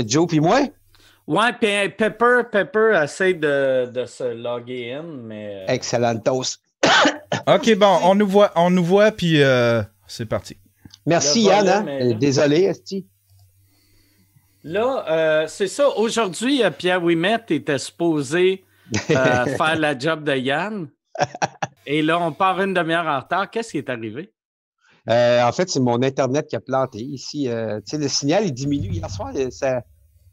Joe puis moi? Ouais, puis Pepper, Pepper essaie de, de se loguer in, mais. euh, Excellent toast. OK, bon, on nous voit, on nous voit, puis euh, c'est parti. Merci Yann. Hein? Euh, Désolé, Esti. Là, euh, c'est ça. Aujourd'hui, euh, Pierre Ouimet était supposé euh, faire la job de Yann. Et là, on part une demi-heure en retard. Qu'est-ce qui est arrivé? Euh, en fait, c'est mon Internet qui a planté ici. euh, tu sais, le signal, il diminue. Hier soir, euh, ça-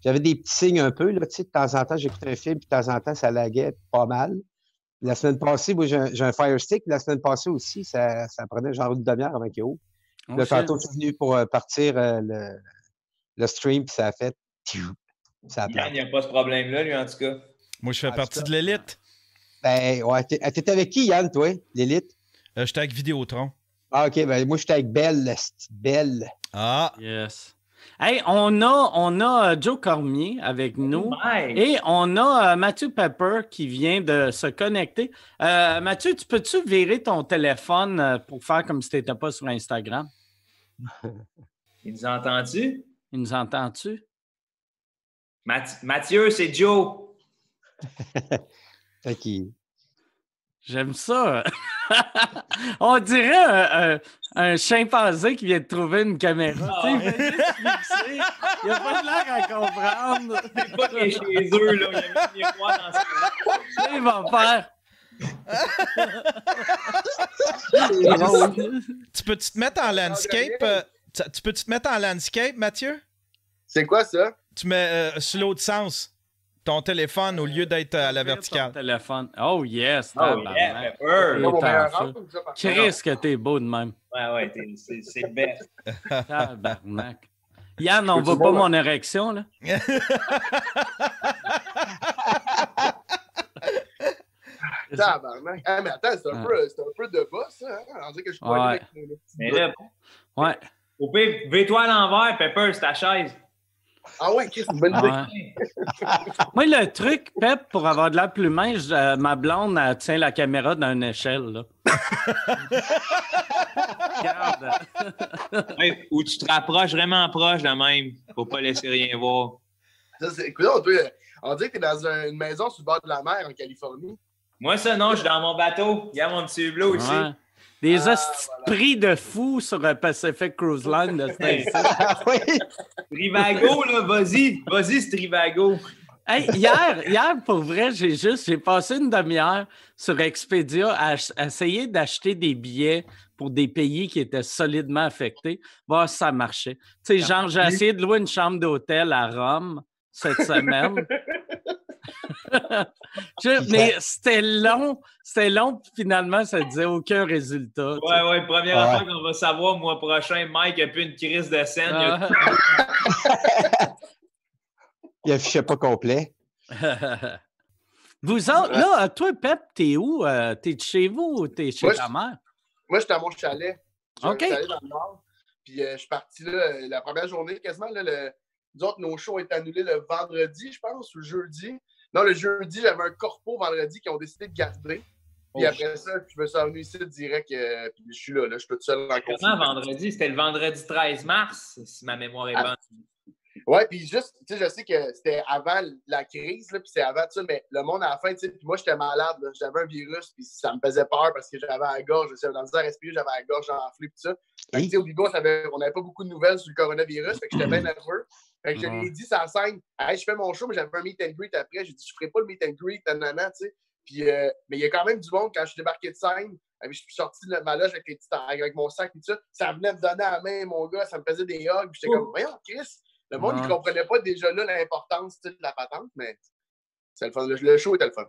j'avais des petits signes un peu. Là, tu sais, de temps en temps, j'écoutais un film, puis de temps en temps, ça laguait pas mal. La semaine passée, moi, j'ai un, j'ai un Fire Stick. La semaine passée aussi, ça, ça prenait genre une demi-heure avant qu'il ouvre. Oh, Là, tantôt, je suis venu pour euh, partir euh, le, le stream, puis ça a fait. Ça a il n'y a pas ce problème-là, lui, en tout cas. Moi, je fais partie de l'élite. Ben, ouais. t'es- T'étais avec qui, Yann, toi, l'élite? Euh, J'étais avec Vidéotron. Ah, OK. Ben, moi, j'étais avec Belle, la petite Belle. Ah, Yes. Hey, on a, on a euh, Joe Cormier avec nous. Mike! Et on a euh, Mathieu Pepper qui vient de se connecter. Euh, Mathieu, tu peux-tu virer ton téléphone pour faire comme si tu n'étais pas sur Instagram? Il nous entend-tu? Il nous entend-tu? Math- Mathieu, c'est Joe. Fait qu'il- J'aime ça. On dirait un, un- un chimpanzé qui vient de trouver une caméra. Tu fait juste fixer. Il n'a pas de l'air à comprendre. C'est pas qu'il est chez eux, là. Il y a mis miroir dans va faire. tu peux-tu te mettre en landscape? euh, tu tu peux-tu te mettre en landscape, Mathieu? C'est quoi ça? Tu mets euh, sur l'autre sens ton téléphone au lieu d'être euh, à la Ton verticale. téléphone. Oh yes. Oh, yeah? Chris, que t'es beau de même. Ouais, ouais, t'es- c'est le best. Tabarnak. Yann, on voit pas mon érection, là? Tabarnak. Ah, mais attends, c'est un, Ah. peu, c'est un peu de bas, ça. Hein? On dirait que je suis pas Ouais. avec Mais là, Ouais. au pire, vais-toi à l'envers, Pepper, c'est ta chaise. Ah ouais, Chris, c'est une bonne idée. Ouais. Moi, le truc, Pep, pour avoir de l'air plus mince, je- ma blonde, elle tient la caméra dans une échelle. Là. Regarde. Ouais, ou tu te rapproches vraiment proche de même. Faut pas laisser rien voir. Ça, c'est- Écoute, on, on dirait que t'es dans un- une maison sur le bord de la mer en Californie. Moi, ça, non, je suis dans mon bateau. Regarde mon petit hublot ici. Des Ah, prix de fou sur un Pacific Cruise Line de ce oui! Trivago, là, vas-y. Vas-y, c'est Trivago. Hey, hier, hier, pour vrai, j'ai juste j'ai passé une demi-heure sur Expedia à, à essayer d'acheter des billets pour des pays qui étaient solidement affectés, voir si ça marchait. Tu sais, genre, j'ai essayé de louer une chambre d'hôtel à Rome cette semaine. Je- mais c'était long, c'était long, puis finalement, ça ne disait aucun résultat. tu sais. Ouais, ouais, première ouais. affaire qu'on va savoir le mois prochain, Mike a plus une crise de scène. il a- Ah. Il affichait pas complet. Vous autres, là, toi, Pep, t'es où? Euh, T'es de chez vous ou t'es chez Moi, ta mère? Moi, j'étais à mon chalet. J'ai OK. un chalet dans le nord. Puis euh, je suis parti là, la première journée, quasiment. Là, le... Nous autres, nos shows ont été annulés le vendredi, je pense, ou le jeudi. Non, le jeudi, j'avais un corpo vendredi qui ont décidé de garder. Puis Oh, après ça, je me suis revenu ici direct. euh, puis je suis là, là, je suis tout seul en Comment vendredi? C'était le vendredi 13 mars, si ma mémoire est Ah. bonne. Ouais, puis juste, tu sais, je sais que c'était avant la crise, là, puis c'est avant ça, mais le monde à la fin, tu sais, puis moi, j'étais malade, j'avais un virus, puis ça me faisait peur parce que j'avais la gorge, j'avais dans le à respirer, j'avais la gorge enflée, puis ça. Fait que, tu sais, au début, on n'avait pas beaucoup de nouvelles sur le coronavirus, fait que j'étais bien nerveux. Fait que je lui ai dit, ça scène, hey, je fais mon show, mais j'avais un meet and greet après, j'ai dit, je ferai pas le meet and greet, nanana, tu sais. Puis, euh, mais il y a quand même du monde, quand je suis débarqué de scène, euh, je suis sorti de ma loge avec, les avec mon sac et tout ça, ça venait me donner la main, mon gars, ça me faisait des hugs, j'étais comme, voyons, Chris, le monde, il comprenait pas déjà là l'importance de la patente, mais c'est le fun. Le, le show était le fun.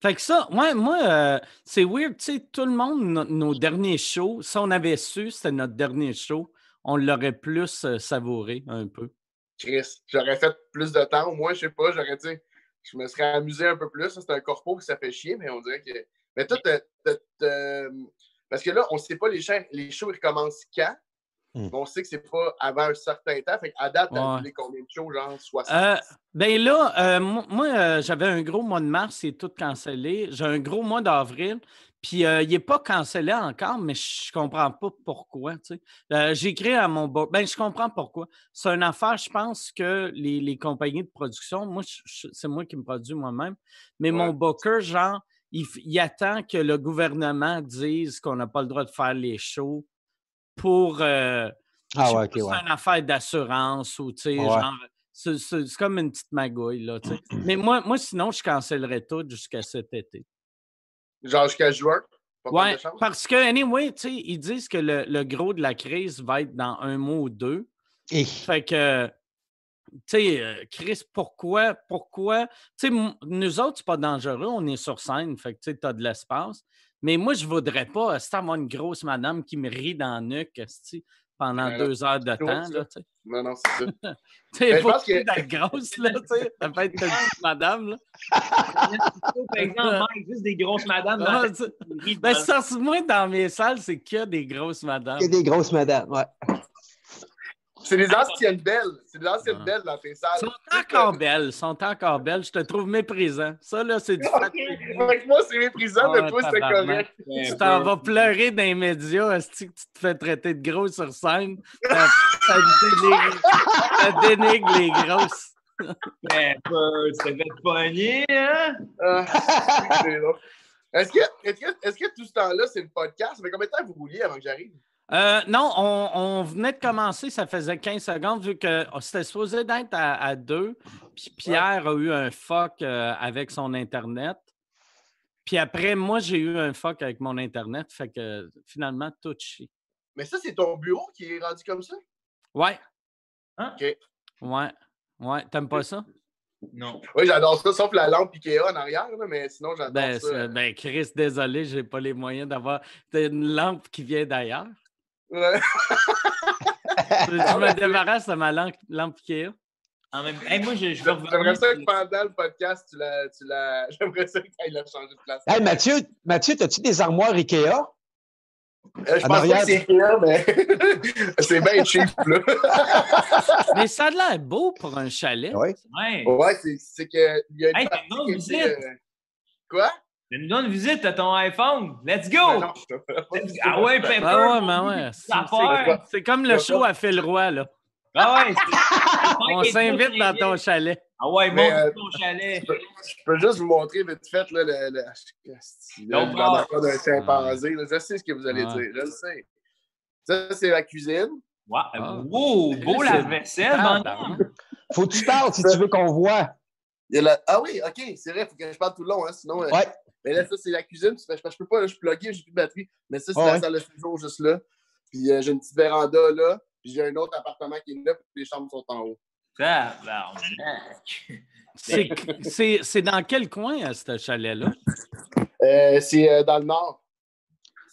Fait que ça, ouais, moi, euh, c'est weird, tu sais, tout le monde, no- nos derniers shows, si on avait su c'était notre dernier show, on l'aurait plus euh, savouré un peu. Chris, j'aurais fait plus de temps, au moins, je sais pas, j'aurais dit, je me serais amusé un peu plus. C'est un corpo qui ça fait chier, mais on dirait que. Mais toi, t'as- t'as- t'as- parce que là, on sait pas les, chaînes, les shows ils recommencent quand? Hmm. Mais on sait que c'est pas avant un certain temps. Fait qu'à date, t'as Ouais. combien de shows, genre 60? Euh, ben là, euh, mo- moi, euh, j'avais un gros mois de mars, c'est tout cancellé. J'ai un gros mois d'avril. Puis euh, il n'est pas cancellé encore, mais je comprends pas pourquoi. tu sais. Euh, J'ai écrit à mon bo- Ben, je comprends pourquoi. C'est une affaire, je pense que les, les compagnies de production, moi, c'est moi qui me produis moi-même, mais Ouais. mon booker, genre, il, il attend que le gouvernement dise qu'on n'a pas le droit de faire les shows pour. euh, Ah ouais, pas ok, si ouais. C'est une affaire d'assurance ou, tu sais, genre, c'est comme une petite magouille, là, tu sais. Mais moi, moi, sinon, je cancellerais tout jusqu'à cet été. Genre jusqu'à juin? Chance? parce que, anyway, tu sais, ils disent que le, le gros de la crise va être dans un mois ou deux. Et, Fait que, tu sais, euh, Chris, pourquoi, pourquoi, tu sais, nous autres, c'est pas dangereux, on est sur scène, fait que, tu sais, t'as de l'espace. Mais moi, je voudrais pas, c'est avoir une grosse madame qui me rit dans le nuque, pendant là, deux heures de temps, là, tu. Non, non, c'est ça. Tu sais, Ben, faut que- d'être grosse, là, tu sais. Ça peut être une petite madame, là. Par exemple, Mike, juste des grosses madames. Ah, tu Ben, ça, moi, dans mes salles, c'est qu'il y a des grosses madames. il y a des grosses madames, ouais. C'est des anciennes belles. C'est des anciennes Ah. belles dans tes Elles salles. sont encore belles, sont encore belles. Je te trouve méprisant. Ça, là, c'est du que moi, c'est méprisant, Ah, mais toi, c'est correct. Tu t'en vas pleurer dans les médias, est-ce que tu te fais traiter de gros sur scène? Ça, ça dénigre, ça dénigre les grosses. Pepper, tu t'es fait pogner, hein? Ah. Est-ce que, est-ce, que, est-ce que tout ce temps-là, c'est le podcast? Ça fait combien de temps que vous rouliez avant que j'arrive? Euh, non, on, on venait de commencer, ça faisait 15 secondes, vu que oh, c'était supposé d'être à, à deux. Puis Pierre a eu un fuck euh, avec son Internet. Puis après, moi, j'ai eu un fuck avec mon Internet. Fait que finalement, tout chie. Mais ça, c'est ton bureau qui est rendu comme ça? Ouais. Hein? OK. Ouais. Ouais. T'aimes pas ça? Non. Oui, j'adore ça, sauf la lampe Ikea en arrière, là, mais sinon, j'adore Ben, ça. ben, Chris, désolé, j'ai pas les moyens d'avoir t'as une lampe qui vient d'ailleurs. Ouais. Tu veux que je me débarrasse de ma lampe, lampe Ikea? En même hey, moi, je, je vais J'aimerais ça que pendant le podcast, tu la. Tu la... J'aimerais ça que tu ailles changer de place. Hey, Mathieu, Mathieu, as-tu des armoires Ikea? Euh, je en pense arrière- pas que c'est Ikea, mais c'est bien cheap, là. Mais ça a l'air beau pour un chalet. Oui. Ouais. Ouais, c'est, c'est que. Il y a une Hey, partie une visite. euh, Quoi? Nous donne une visite à ton iPhone. Let's Ben go! non, pas visiter. Ah ouais, Pepper! Ah ouais, mais Dieu, ouais. C'est- comme le show à Phil Roy, là. Ah ouais, On s'invite dans ton chalet. Ah ouais, Mais, monte euh, ton chalet. Je peux, je peux juste vous montrer vite fait là, le, le, le, Donc, le d'un chimpanzé. là. Je sais ce que vous allez Ah. dire, je le sais. Ça, c'est la cuisine. Wow, Ah. wow, beau la vaisselle, Ah. Faut que tu parles si tu veux qu'on voit. Il y a la- Ah oui, OK, c'est vrai, il faut que je parle tout le long, hein, sinon... euh, Ouais. Mais là, ça, c'est la cuisine. Je, je peux pas, là, je suis plugué, j'ai plus de batterie. Mais ça, c'est la ouais. salle de séjour juste là. Puis euh, j'ai une petite véranda là. Puis j'ai un autre appartement qui est là, puis les chambres sont en haut. C'est- dans quel coin, euh, ce chalet-là? Euh, c'est euh, dans le nord.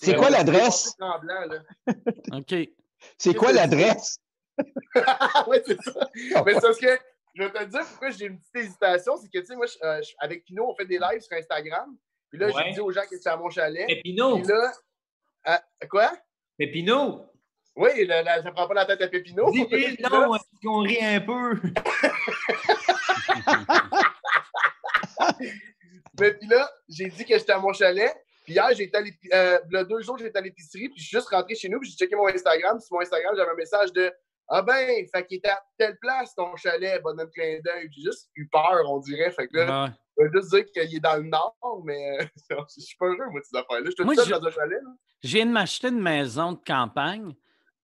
C'est quoi l'adresse? Tremblant, là. OK. C'est quoi l'adresse? oui, c'est ça. Mais c'est parce que je vais te dire pourquoi j'ai une petite hésitation. C'est que, tu sais, moi, je- euh, je- avec Pino, on fait des lives sur Instagram. Puis là, Ouais. j'ai dit aux gens que c'est à mon chalet. Pépino. Puis là, ah, quoi? Pépino. Oui, la, la- ça prend pas la tête à Pépino. Dis Puis le nom, est-ce qu'on rit un peu? Mais puis là, j'ai dit que j'étais à mon chalet. Puis hier, j'étais à l'épicerie. Euh, le deux jours, j'étais à l'épicerie. Puis je suis juste rentré chez nous. Puis j'ai checké mon Instagram. Sur mon Instagram, j'avais un message de Ah ben, fait qu'il était à telle place ton chalet, bonhomme clin d'œil. J'ai juste eu peur, on dirait. Fait que là, Ouais. je veux juste dire qu'il est dans le nord, mais euh, je suis pas heureux, moi, de ces affaires-là. Je suis tout Moi, seul je- dans un chalet. Là. Je viens de m'acheter une maison de campagne.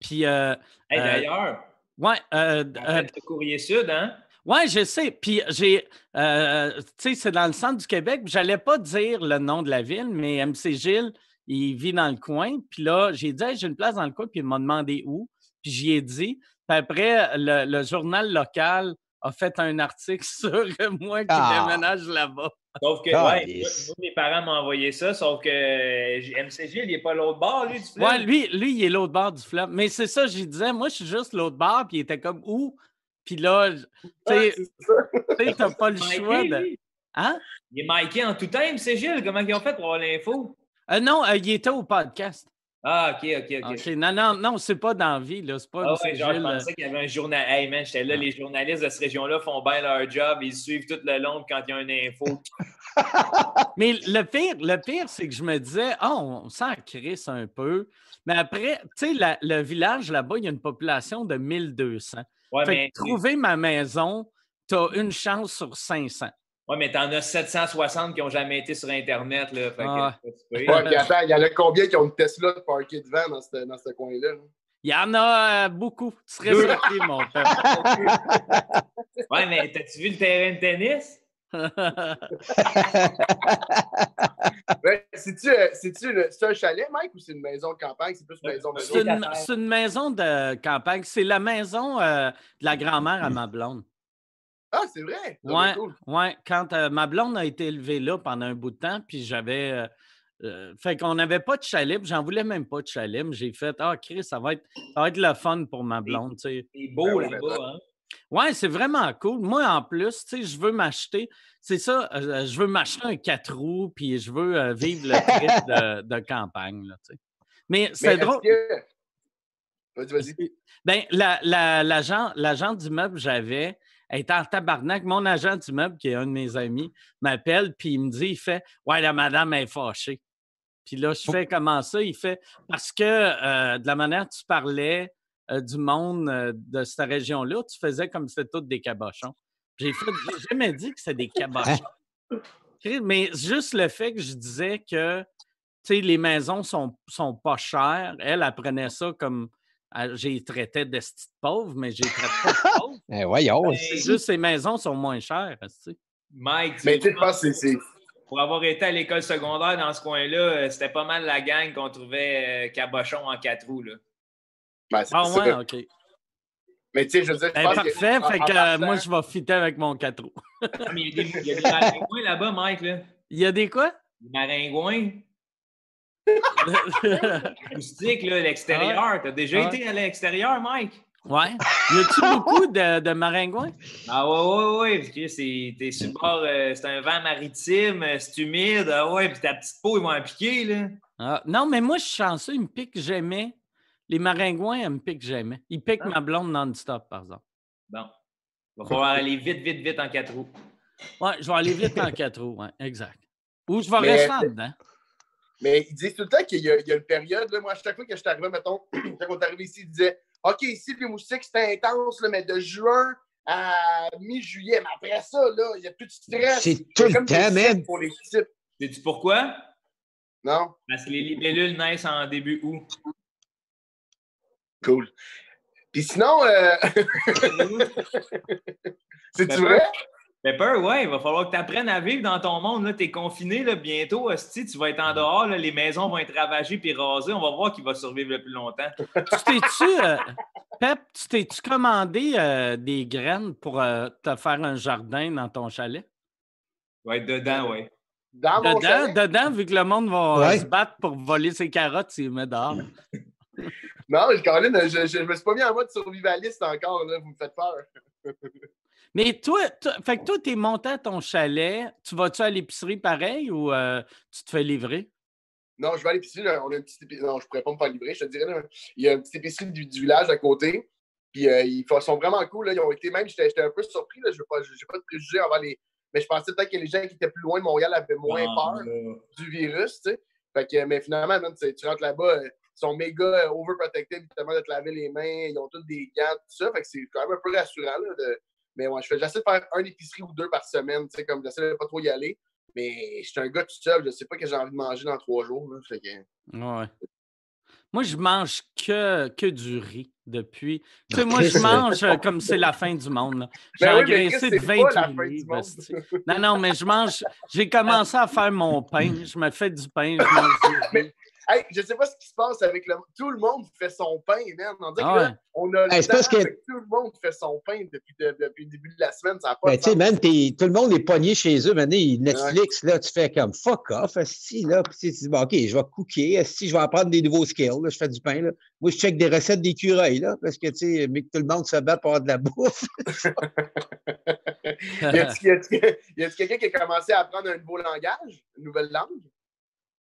Puis, euh, Hey, Euh, d'ailleurs, ouais, euh, euh, le courrier sud, hein? ouais, je sais. Puis, j'ai, euh, tu sais, c'est dans le centre du Québec. J'allais pas dire le nom de la ville, mais MC Gilles, il vit dans le coin. Puis là, j'ai dit, Hey, j'ai une place dans le coin. Puis il m'a demandé où. Puis j'y ai dit. Puis après, le, le journal local a fait un article sur moi qui Ah. déménage là-bas. Sauf que, ouais, yes. moi, mes parents m'ont envoyé ça, sauf que MCG, il n'est pas l'autre bord, lui, du fleuve. Ouais, lui, lui, il est l'autre bord du fleuve. Mais c'est ça, j'y disais, moi, je suis juste l'autre bord, puis il était comme où? Puis là, tu sais, t'as pas le Mikey, choix de. Hein? Il est Mikey en tout temps, MCG, comment ils ont fait pour avoir l'info? Euh, non, euh, il était au podcast. Ah, OK, OK, OK. Non, non, non, c'est pas dans la vie, là. C'est pas Ah ouais, genre, je Gilles, euh, pensais qu'il y avait un journal. Hey, man, j'étais là, les journalistes de cette région-là font bien leur job, ils suivent tout le long quand il y a une info. Mais le pire, le pire, c'est que je me disais, ah, on s'en crisse un peu. Mais après, tu sais, le village là-bas, il y a une population de 1200. Ouais, fait mais, que trouver ma maison, tu as une chance sur 500. Ouais, mais t'en as 760 qui n'ont jamais été sur Internet. Là, fait Ah. Ouais, puis attends, il y en a combien qui ont une Tesla de parquet devant dans ce, dans ce coin-là? là? Il y en a euh, beaucoup. Tu serais surpris, mon père. Ouais, mais t'as-tu vu le terrain de tennis? Ouais, C'est-tu euh, c'est-tu une- c'est un chalet, Mike, ou c'est une maison de campagne? C'est plus une maison maison. c'est une, c'est une maison de campagne. C'est la maison euh, de la grand-mère à ma blonde. Ah, c'est vrai? Ah, Ouais, ben, cool. ouais. Quand euh, ma blonde a été élevée là pendant un bout de temps, puis j'avais. euh, euh, fait qu'on n'avait pas de chalet, j'en voulais même pas de chalet. J'ai fait Ah, Chris, ça va être, ça va être le fun pour ma blonde. C'est beau Ben oui, là-bas. ben Hein? Ouais, c'est vraiment cool. Moi, en plus, tu sais, je veux m'acheter. C'est ça, euh, je veux m'acheter un 4 roues, puis je veux euh, vivre le trip de, de campagne. Là, tu sais. Mais Mais c'est drôle. que- Vas-y, vas-y. Ben, la- la- l'agent l'agent d'immeuble que j'avais elle était en tabarnak. Mon agent d'immeuble, qui est un de mes amis, m'appelle, puis il me dit, il fait Ouais, la madame est fâchée. Puis là, je fais comment ça? Il fait Parce que euh, de la manière que tu parlais euh, du monde euh, de cette région-là, tu faisais comme si c'était tous des cabochons. J'ai fait jamais dit que c'était des cabochons. Mais juste le fait que je disais que les maisons sont, sont pas chères, elle, elle prenait ça comme elle- j'ai traité de pauvre, mais j'ai traité pas de pauvre. Eh, voyons. Ben, C'est juste ces maisons sont moins chères. tu sais? Mike, tu Mais sais, tu c'est- c'est. pour avoir été à l'école secondaire dans ce coin-là, euh, c'était pas mal la gang qu'on trouvait euh, cabochon en quatre roues. Là. ben, c'est Ah ça. ouais, OK. Mais tu sais, je veux dire, Ben, parfait, que. fait en que euh, partant- moi, je vais fitter avec mon 4 roues. Ah, mais il y a des, il y a des maringouins là-bas, Mike. Là. Il y a des quoi? Des maringouins. Acoustique, là, l'extérieur. T'as déjà Ah. été à l'extérieur, Mike? Ouais. Y a-tu beaucoup de, de maringouins? Ah ouais, ouais, ouais, parce que c'est, t'es sur le bord, euh, c'est un vent maritime, euh, c'est humide, ah ouais, puis ta petite peau, ils vont en piquer, là. Ah, non, mais moi, je suis chanceux. Ils me piquent jamais. Les maringouins, ils me piquent jamais. Ils piquent Ah. ma blonde non-stop, par exemple. Bon. Il va falloir aller vite, vite, vite en quatre roues. Ouais, je vais aller vite en 4 roues, ouais, exact. Ou je vais Mais- rester en dedans. Mais ils disent tout le temps qu'il y, a il y a une période, là, moi, à chaque fois que je suis arrivé, mettons, quand on est arrivé ici, ils disaient OK, ici, les moustiques, c'est intense, là, mais de juin à mi-juillet, mais après ça, là, il n'y a plus de stress. C'est tout le comme des temps. Pour les types. Sais-tu pourquoi? Non? Parce que les libellules naissent en début août. Cool. Puis sinon, euh... c'est-tu vrai? Pepper, ouais, il va falloir que tu apprennes à vivre dans ton monde. Tu es confiné là, bientôt. hostie, tu vas être en dehors. là, les maisons vont être ravagées puis rasées. On va voir qui va survivre le plus longtemps. Tu t'es-tu, euh, Pep, tu t'es-tu commandé euh, des graines pour euh, te faire un jardin dans ton chalet? Être dedans. Dans mon Dedans, chalet? dedans, vu que le monde va Ouais. se battre pour voler ses carottes les met dehors. Non, je, Caroline, je, je, je me suis pas mis en mode survivaliste encore, là, vous me faites peur. Mais toi, toi- fait que toi, t'es monté à ton chalet, tu vas-tu à l'épicerie pareil ou euh, tu te fais livrer? Non, je vais à l'épicerie. là, On a une petite épicerie. Non, je pourrais pas me faire livrer, je te dirais. là. Il y a une petite épicerie du, du village à côté. Puis euh, ils sont vraiment cool. Là. Ils ont été même, j'étais un peu surpris. Là. Je n'ai pas, de préjugés envers les. Mais je pensais peut-être que les gens qui étaient plus loin de Montréal avaient moins Ah, peur là. du virus. Tu sais. Fait que, mais finalement, tu sais, tu rentres là-bas, euh, ils sont méga overprotected, justement, de te laver les mains. Ils ont tous des gants, tout ça. Fait que c'est quand même un peu rassurant. Là, de... Mais ouais, je fais, j'essaie de faire un épicerie ou deux par semaine. Tu sais, comme j'essaie de pas trop y aller. Mais je suis un gars tout seul. Je sais pas que j'ai envie de manger dans trois jours. Là. Fait que... Ouais. Moi, je mange que, que du riz depuis. Tu sais, moi, je mange euh, comme c'est la fin du monde. J'ai Ben oui, engraissé Chris, de c'est pas la 28 fin du livres. monde. esti. Non, non, mais je mange. J'ai commencé à faire mon pain. Je me fais du pain. Je mange du riz. Hey, je sais pas ce qui se passe avec le. Tout le monde fait son pain, man. On dirait Ah que là, ouais. on a le Hey, parce que- Tout le monde fait son pain depuis, de- depuis le début de la semaine. Ça pas Ben, tu sais, man, tout le monde est pogné chez eux. Maintenant, Netflix, là, tu fais comme fuck off, esti, là. Puis tu dis, bon, OK, je vais cooker, esti, je vais apprendre des nouveaux skills, là, je fais du pain, là. Moi, je check des recettes d'écureuils, là, parce que, tu sais, mais que tout le monde se bat pour avoir de la bouffe. Y a-t-il quelqu'un qui a commencé à apprendre un nouveau langage, une nouvelle langue?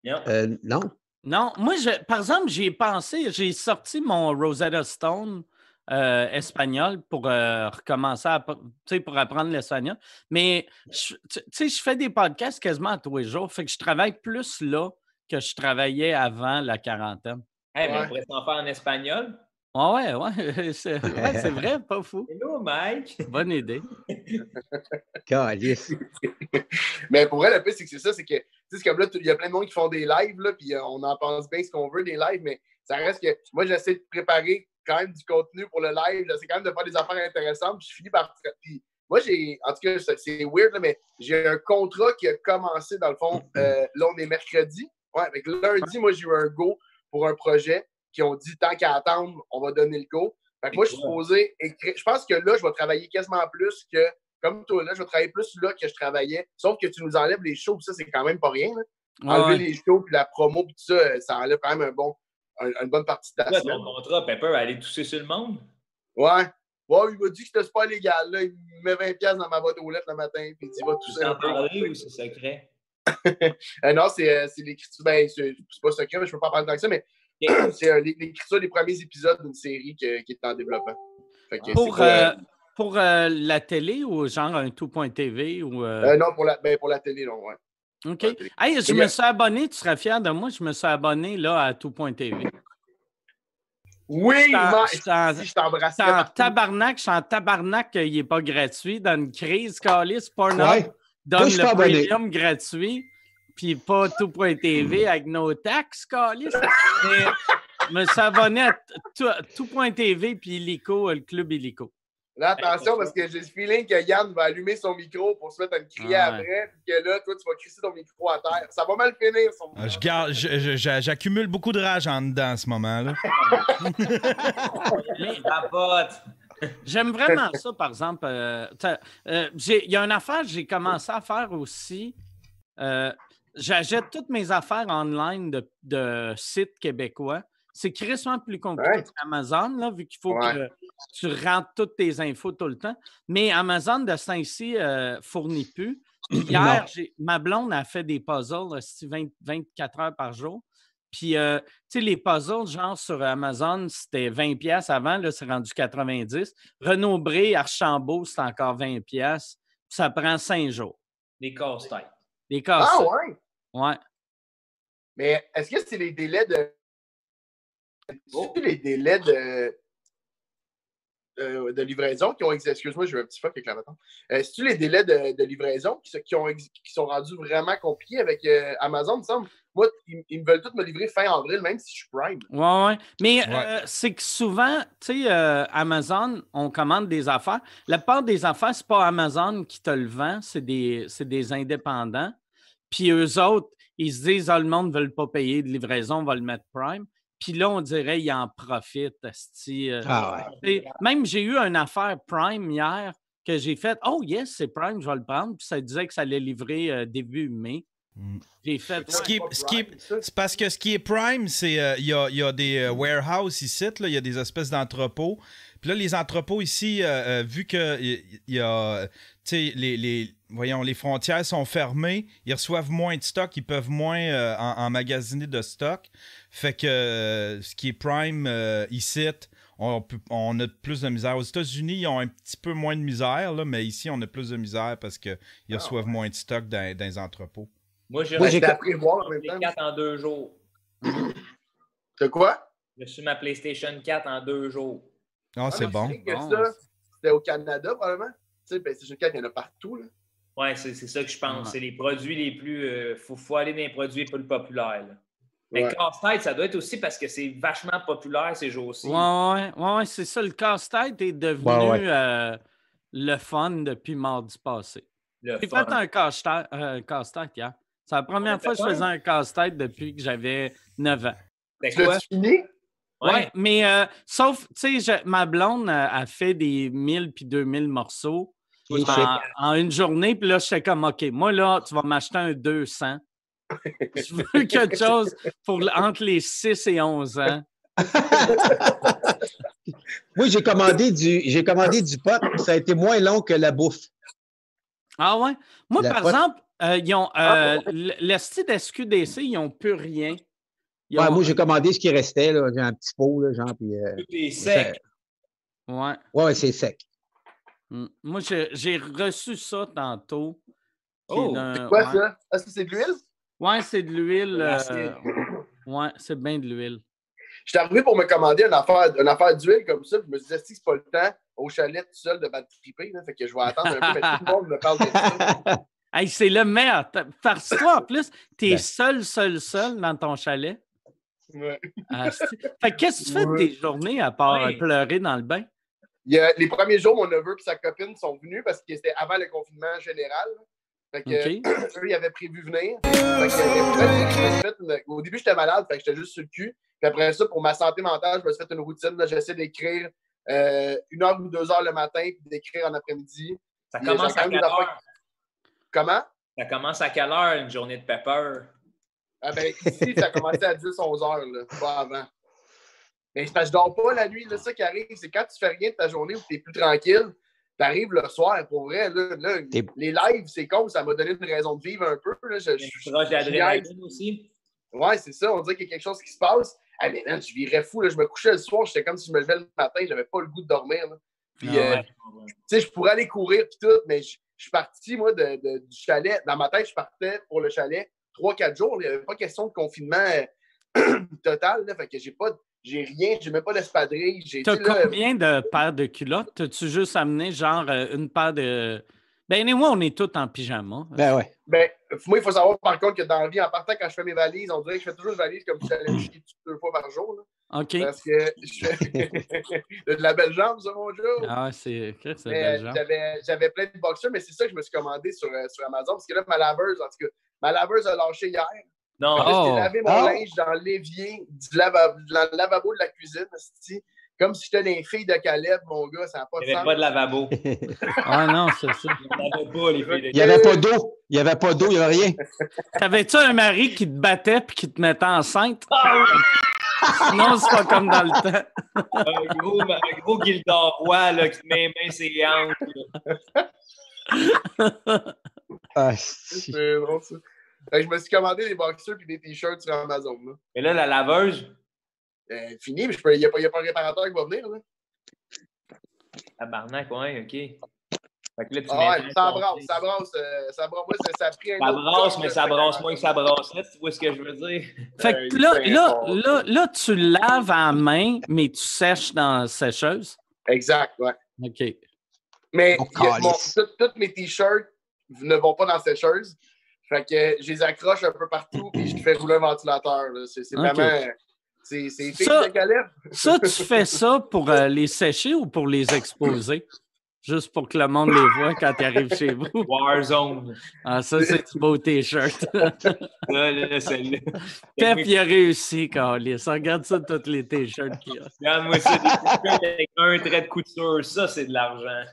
Yep. Euh, non. Non, moi, je, par exemple, j'y ai pensé, j'ai sorti mon Rosetta Stone euh, espagnol pour euh, recommencer à, tu sais, pour apprendre l'espagnol. Mais je- tu sais, je fais des podcasts quasiment tous les jours. Fait que je travaille plus là que je travaillais avant la quarantaine. Eh ben, Ouais. on pourrait s'en faire en espagnol. Ouais, ouais, ouais. C'est ouais, vrai, pas fou. Hello, Mike. Bonne idée. Calice. Mais pour vrai, le pire, c'est que c'est ça, c'est que, tu sais, c'est comme là, il y a plein de monde qui font des lives, là, puis euh, on en pense bien ce qu'on veut des lives, mais ça reste que, moi, j'essaie de préparer quand même du contenu pour le live, j'essaie quand même de faire des affaires intéressantes, puis je finis par. Puis moi, j'ai, en tout cas, c'est- c'est weird, là, mais j'ai un contrat qui a commencé, dans le fond, euh, là, on est mercredi. Ouais, avec lundi, moi, j'ai eu un go pour un projet qui ont dit, tant qu'à attendre, on va donner le go. Fait que moi, je suis supposé écrire. Je pense que là, je vais travailler quasiment plus que comme toi, là, je vais travailler plus là que je travaillais. Sauf que tu nous enlèves les shows, puis ça, c'est quand même pas rien. là. Ouais, Enlever ouais. les shows, puis la promo, puis tout ça, euh, ça enlève quand même un bon, un- une bonne partie de ta Toi, semaine. ton contrat, Pepper, aller tousser sur le monde? Ouais. Ouais, il m'a dit que c'était pas légal. Là. Il me met 20$ piastres dans ma boîte aux lettres le matin, puis il dit va ça. t'en parler ou c'est secret? Euh, non, c'est euh, c'est l'écriture. Ben, c'est pas secret, mais je peux pas en parler tant que ça, mais c'est euh, l'é- l'écriture des premiers épisodes d'une série que- qui est en développement. Fait que Pour, pas, euh, pour euh, la télé ou genre un tout.tv ou. euh, euh, non, pour la, ben, pour la télé, non, ouais. OK. Hey, je me suis abonné, tu serais fier de moi, je me suis abonné là à tout.tv. Oui, Je t'en- man, je t'en- si je t'embrasse. Je en tabarnak, je suis en tabarnak qu'il n'est pas gratuit. Dans une crise, Calis, Pornhub Ouais. donne Moi, le premium gratuit, puis pas tout.tv avec nos taxes, Calis. Mais je me suis abonné à t- tout- tout.tv puis Illico, le club Illico. Là, attention, parce que j'ai le feeling que Yann va allumer son micro pour se mettre à me crier Ouais. après, puis que là, toi, tu vas crisser ton micro à terre. Ça va mal finir, son Ah, Je garde- je- je- je- J'accumule beaucoup de rage en dedans en ce moment-là. Mais Papote. J'aime vraiment ça, par exemple. euh, euh, j'ai- Il y a une affaire que j'ai commencé à faire aussi. Euh, J'achète toutes mes affaires online de, de sites québécois. C'est crissement plus compliqué Ouais. qu'Amazon, là, vu qu'il faut Ouais. que tu rentres toutes tes infos tout le temps. Mais Amazon, de ce temps-ci, euh, fournit plus. Hier, ma blonde a fait des puzzles, aussi 20 24 heures par jour. Puis, euh, tu sais, les puzzles, genre sur Amazon, c'était 20$ piastres avant, là, c'est rendu 90$. Renaud Bré, Archambault, c'est encore 20$. piastres. Puis Ça prend 5 jours. Des casse-têtes. Les casses. Ah ouais? Ouais. Mais est-ce que c'est les délais de. C'est les délais de. de livraison qui ont existé. Excuse-moi, j'ai eu un petit fuck avec la bâton. Euh, C'est-tu les délais de, de livraison qui, ont, qui sont rendus vraiment compliqués avec euh, Amazon, il me semble? Moi, ils, ils me veulent tous me livrer fin avril, même si je suis Prime. Ouais, ouais. Mais Ouais. euh, c'est que souvent, tu sais, euh, Amazon, on commande des affaires. La part des affaires, c'est pas Amazon qui te le vend, c'est des, c'est des indépendants. Puis eux autres, ils se disent, ah, le monde ne veut pas payer de livraison, on va le mettre Prime. Puis là, on dirait, ils en profitent. euh. Ah ouais. Même, j'ai eu une affaire Prime hier que j'ai faite. Oh, yes, c'est Prime, je vais le prendre. Puis ça disait que ça allait livrer euh, début mai. Mm. J'ai fait. Ce qui est- ce qui est-. C'est parce que ce qui est prime, c'est euh, il y, a, il y a des euh, warehouses ici, là, il y a des espèces d'entrepôts. Puis là, les entrepôts ici, euh, euh, vu que il y a, tu sais, les, les, voyons, les frontières sont fermées, ils reçoivent moins de stock, ils peuvent moins euh, en- emmagasiner de stock. Fait que euh, ce qui est prime euh, ici, on, on a plus de misère. Aux États-Unis, ils ont un petit peu moins de misère, là, mais ici, on a plus de misère parce qu'ils Ah, reçoivent moins de stock dans, dans les entrepôts. Moi, j'ai C'était à prévoir en même les temps. 4 en deux jours. De quoi? J'ai reçu ma PlayStation 4 en deux jours. Ah, c'est bon. je Bon. c'était au Canada, probablement. Tu sais, PlayStation 4, il y en a partout. Là. Ouais, c'est c'est ça que je pense. Ouais. C'est les produits les plus. Il faut, faut aller dans les produits plus populaires. là. Mais Ouais. casse-tête, ça doit être aussi parce que c'est vachement populaire ces jours-ci. Ouais, ouais, ouais, ouais, c'est ça. Le casse-tête est devenu Ouais, ouais. euh, le fun depuis mardi passé. J'ai fait un casse-tête euh, hier. C'est la première fois que je faisais un casse-tête depuis que j'avais 9 ans. C'est Tu l'as fini? Ouais, mais euh, sauf, tu sais, je- ma blonde euh, a fait des 1000 puis 2000 morceaux en, en une journée. Puis là, j'étais comme, OK, moi, là, tu vas m'acheter un 200. Je veux quelque chose pour entre les 6 et 11 ans. Moi, j'ai commandé du j'ai commandé du pot. Ça a été moins long que la bouffe. Ah ouais? Moi, La par pote- exemple, euh, ils ont, Ah, euh, l- le style SQDC, ils n'ont plus rien. Ouais, moi, j'ai commandé ce qui restait, là. J'ai un petit pot, là, genre, puis... euh, Tout est sec. Ouais. ouais, ouais, c'est sec. Mm. Moi, j'ai j'ai reçu ça tantôt. Oh, d'un- C'est quoi ouais. ça? Est-ce que c'est de l'huile? Ouais, c'est de l'huile. Euh, Ouais, c'est bien de l'huile. Je suis arrivé pour me commander une affaire, une affaire d'huile comme ça, puis je me disais, si c'est pas le temps au chalet tout seul de battre triper, là, fait que je vais attendre un peu, mais tout le monde me parle de ça. Hey, c'est le meilleur. T'as- Parce que toi, en plus, t'es Ben. seul, seul, seul dans ton chalet. Ouais. Ah, fait que qu'est-ce que tu fais de tes journées à part Ouais. euh, pleurer dans le bain? Il y a- les premiers jours, mon neveu et sa copine sont venus parce que c'était avant le confinement général. Fait que, OK. eux, ils avaient prévu venir. Fait que, euh, fait au début, j'étais malade, fait que j'étais juste sur le cul. Puis après ça, pour ma santé mentale, je me suis fait une routine. là. J'essaie d'écrire euh, une heure ou deux heures le matin, puis d'écrire en après-midi. Ça a commence à même des quelle affaires- heure? Comment? Ça commence à quelle heure une journée de pepper? Ah ben, ici, ça a commencé à 10-11 heures, là, pas avant. Mais c'est parce que je dors pas la nuit. Là, ça qui arrive, c'est quand tu fais rien de ta journée ou tu es plus tranquille, tu arrives le soir, pour vrai. Là, là, les lives, c'est con, ça m'a donné une raison de vivre un peu. Là, je, je- d'adrénaline aussi. Ouais, c'est ça. On dirait qu'il y a quelque chose qui se passe. Ah, mais man, je virais fou. Là. Je me couchais le soir, j'étais comme si je me levais le matin, j'avais pas le goût de dormir. là. Puis, Ah euh, ouais. tu sais, je pourrais aller courir puis tout, mais je, je suis parti, moi, de, de- du chalet. Dans ma tête, je partais pour le chalet 3-4 jours. Il n'y avait pas question de confinement euh, total. Là, fait que j'ai pas, j'ai rien, j'ai même pas d'espadrille. J'ai, T'as tu sais, là, combien de paires de culottes? T'as-tu juste amené genre euh, une paire de. Ben, et moi, on est tous en pyjama. Ben ouais. Ben, moi, il faut savoir par contre que dans la vie, en partant, quand je fais mes valises, on dirait que je fais toujours une valise comme si j'allais me chier deux fois par jour. là. OK. parce que je de la belle jambe, ça, mon Joe. Ah, c'est. J'avais, j'avais plein de boxeurs, mais c'est ça que je me suis commandé sur, euh, sur Amazon. Parce que là, ma laveuse, en tout cas, ma laveuse a lâché hier. Non, Oh. J'ai lavé mon Oh. linge dans l'évier du lava- dans le lavabo de la cuisine. Comme si j'étais des filles de Caleb, mon gars, ça n'a pas il de n'y avait sens. pas de lavabo. Ah non, c'est ça. Il n'y avait pas, les filles de Il n'y avait pas d'eau. Il n'y avait pas d'eau, il n'y avait rien. T'avais-tu un mari qui te battait puis qui te mettait enceinte? Ah Sinon, c'est pas comme dans le temps. un gros, un gros là, qui met main ses hanches. là. Ah, si. C'est drôle, ça. Fait que je me suis commandé des boxers et des t-shirts sur Amazon. Là. Mais là, la laveuse, Euh, fini, mais il n'y a, pas- il y a pas un réparateur qui va venir. Là. tabarnak, ouais, OK. Fait que là, tu Ah ça brasse, ça brasse, euh, ça brasse. Moi, ça, ça a pris un Ça brasse, corps mais ça brasse moins que ça brassait, tu vois ce que je veux dire? Fait que là, là, là, là, tu laves à la main, mais tu sèches dans la sécheuse? Exact, ouais. OK. Mais tous mes t-shirts ne vont pas dans la sécheuse. Fait que je les accroche un peu partout et je fais rouler un ventilateur. là. C'est vraiment. C'est Ça-. Ça, tu fais ça pour euh, les sécher ou pour les exposer? Juste pour que le monde les voit quand ils arrivent chez vous. Warzone. Ah, ça, c'est du beau T-shirt. Là, là, celle-là. Pep, il a réussi, Carlis. Regarde ça, tous les T-shirts qu'il a. Regarde-moi ça, des t-shirts avec un trait de couture, ça, c'est de l'argent.